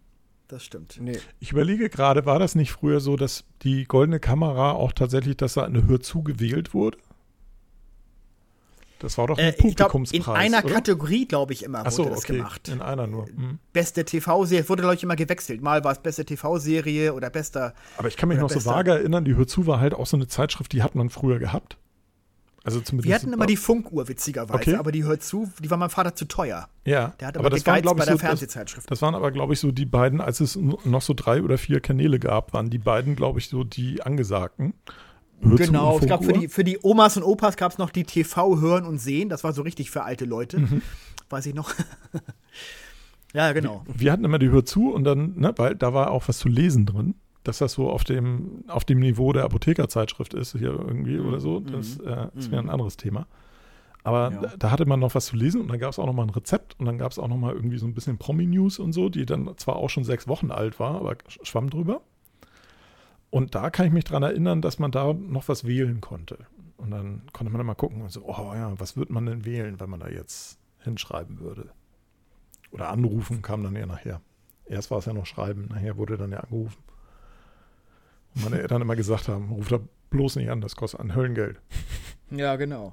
das stimmt. Nee. Ich überlege gerade, war das nicht früher so, dass die goldene Kamera auch tatsächlich, dass da eine Hör zu gewählt wurde? Das war doch ein Äh, Publikumspreis. in einer oder? Kategorie, glaube ich, immer Ach so, wurde das okay. gemacht. In einer nur. Hm. Beste TV-Serie, wurde, glaube ich, immer gewechselt. Mal war es beste TV-Serie oder bester. Aber ich kann mich noch so vage erinnern, die Hör zu war halt auch so eine Zeitschrift, die hat man früher gehabt. Also zumindest. Wir hatten immer die Funkuhr, witzigerweise, Okay. aber die hört zu, die war meinem Vater zu teuer. Ja, Der hat aber aber das waren, glaube bei ich, der so, das, Fernsehzeitschrift. das waren aber, glaube ich, so die beiden, als es noch so drei oder vier Kanäle gab, waren die beiden, glaube ich, so die angesagten. Hör zu Genau, es gab für die, für die Omas und Opas gab es noch die TV hören und sehen. Das war so richtig für alte Leute. Mhm. Weiß ich noch. *laughs* ja, genau. wir hatten immer die Hör zu und dann, ne, weil da war auch was zu lesen drin, dass das so auf dem, auf dem Niveau der Apothekerzeitschrift ist hier irgendwie oder so. Das, äh, das wäre ein anderes Thema. Aber Ja. da, da hatte man noch was zu lesen und dann gab es auch noch mal ein Rezept und dann gab es auch noch mal irgendwie so ein bisschen Promi-News und so, die dann zwar auch schon sechs Wochen alt war, aber sch- schwamm drüber. Und da kann ich mich dran erinnern, dass man da noch was wählen konnte. Und dann konnte man dann mal gucken und so, oh ja, was würde man denn wählen, wenn man da jetzt hinschreiben würde? Oder anrufen kam dann ja nachher. Erst war es ja noch schreiben, nachher wurde dann ja angerufen. Und meine Eltern immer gesagt haben, ruf da bloß nicht an, das kostet ein Höllengeld. *laughs* Ja, genau.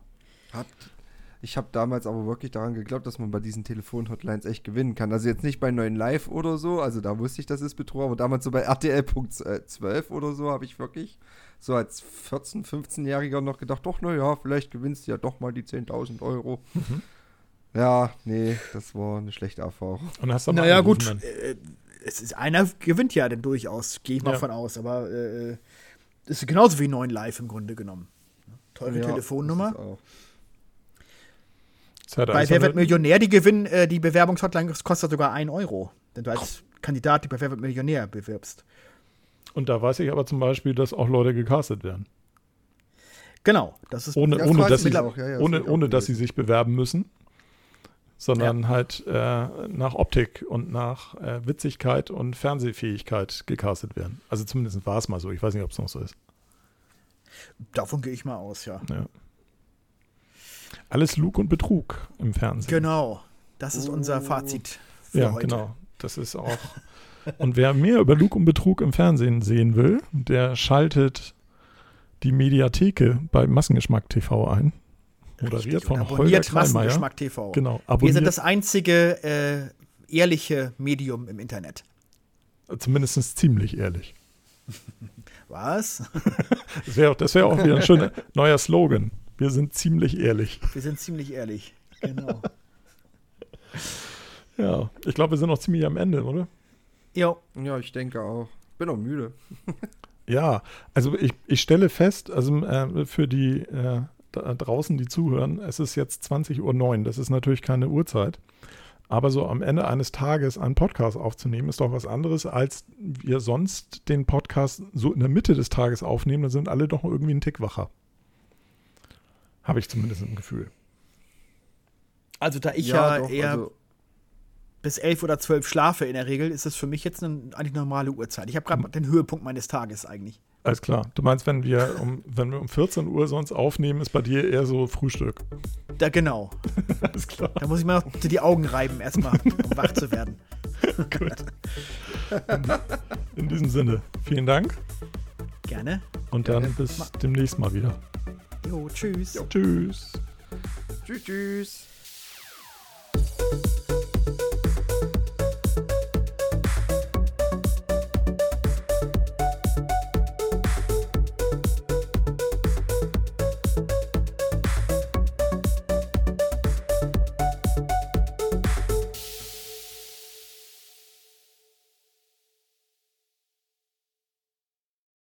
Hat, ich habe damals aber wirklich daran geglaubt, dass man bei diesen Telefon-Hotlines echt gewinnen kann. Also jetzt nicht bei 9 Live oder so, also da wusste ich, das ist Betrug, aber damals so bei RTL.12 oder so habe ich wirklich so als 14-, 15-Jähriger noch gedacht, doch, naja, vielleicht gewinnst du ja doch mal die 10.000 Euro. Mhm. Ja, nee, das war eine schlechte Erfahrung. Und hast dann mal Naja, gut. dann. Äh, es ist, einer gewinnt ja dann durchaus, gehe ich mal Ja. von aus. Aber äh, das ist genauso wie 9 Live im Grunde genommen. Teure Ja, Telefonnummer. Bei Wer wird Millionär, die gewinnen, äh, die Bewerbungshotline kostet sogar 1 Euro. Wenn du als Kandidat die bei Wer wird Millionär bewirbst. Und da weiß ich aber zum Beispiel, dass auch Leute gecastet werden. Genau, das ist Ohne, Ja, das ohne, dass, sie, auch, ja, ja, ohne, ohne dass sie sich bewerben müssen, sondern halt äh, nach Optik und nach äh, Witzigkeit und Fernsehfähigkeit gecastet werden. Also zumindest war es mal so. Ich weiß nicht, ob es noch so ist. davon gehe ich mal aus, ja. Ja. Alles Lug und Betrug im Fernsehen. Genau, das ist unser Oh. Fazit für Ja, heute. genau. Das ist auch. *laughs* Und wer mehr über Lug und Betrug im Fernsehen sehen will, der schaltet die Mediatheke bei Massengeschmack TV ein. Moderiert von abonniert. Massengeschmack TV. Genau, Wir abonniert. sind das einzige äh, ehrliche Medium im Internet. Zumindest ziemlich ehrlich. *laughs* Was? *laughs* Das wäre auch, das wär auch wieder ein schöner *laughs* neuer Slogan. Wir sind ziemlich ehrlich. Wir sind ziemlich ehrlich. Genau. Ja, ich glaube, wir sind noch ziemlich am Ende, oder? jo, Ja, ich denke auch. Bin auch müde. Ja, also ich, ich stelle fest, also äh, für die äh, da draußen, die zuhören, es ist jetzt 20.09 Uhr. Das ist natürlich keine Uhrzeit. Aber so am Ende eines Tages einen Podcast aufzunehmen, ist doch was anderes, als wir sonst den Podcast so in der Mitte des Tages aufnehmen. Da sind alle doch irgendwie einen Tick wacher. Habe ich zumindest im Gefühl. also da ich ja, doch, eher also, bis elf oder zwölf schlafe in der Regel, ist es für mich jetzt eine eigentlich normale Uhrzeit. Ich habe gerade den Höhepunkt meines Tages eigentlich. Alles klar. Du meinst, wenn wir um, wenn wir um 14 Uhr sonst aufnehmen, ist bei dir eher so Frühstück. Da genau. *laughs* Alles klar. Da muss ich mir noch die Augen reiben, erstmal, um wach zu werden. *laughs* Gut. In diesem Sinne, vielen Dank Gerne. und dann bis demnächst mal wieder. Jo, tschüss. Tschüss. Tschüss, tschüss.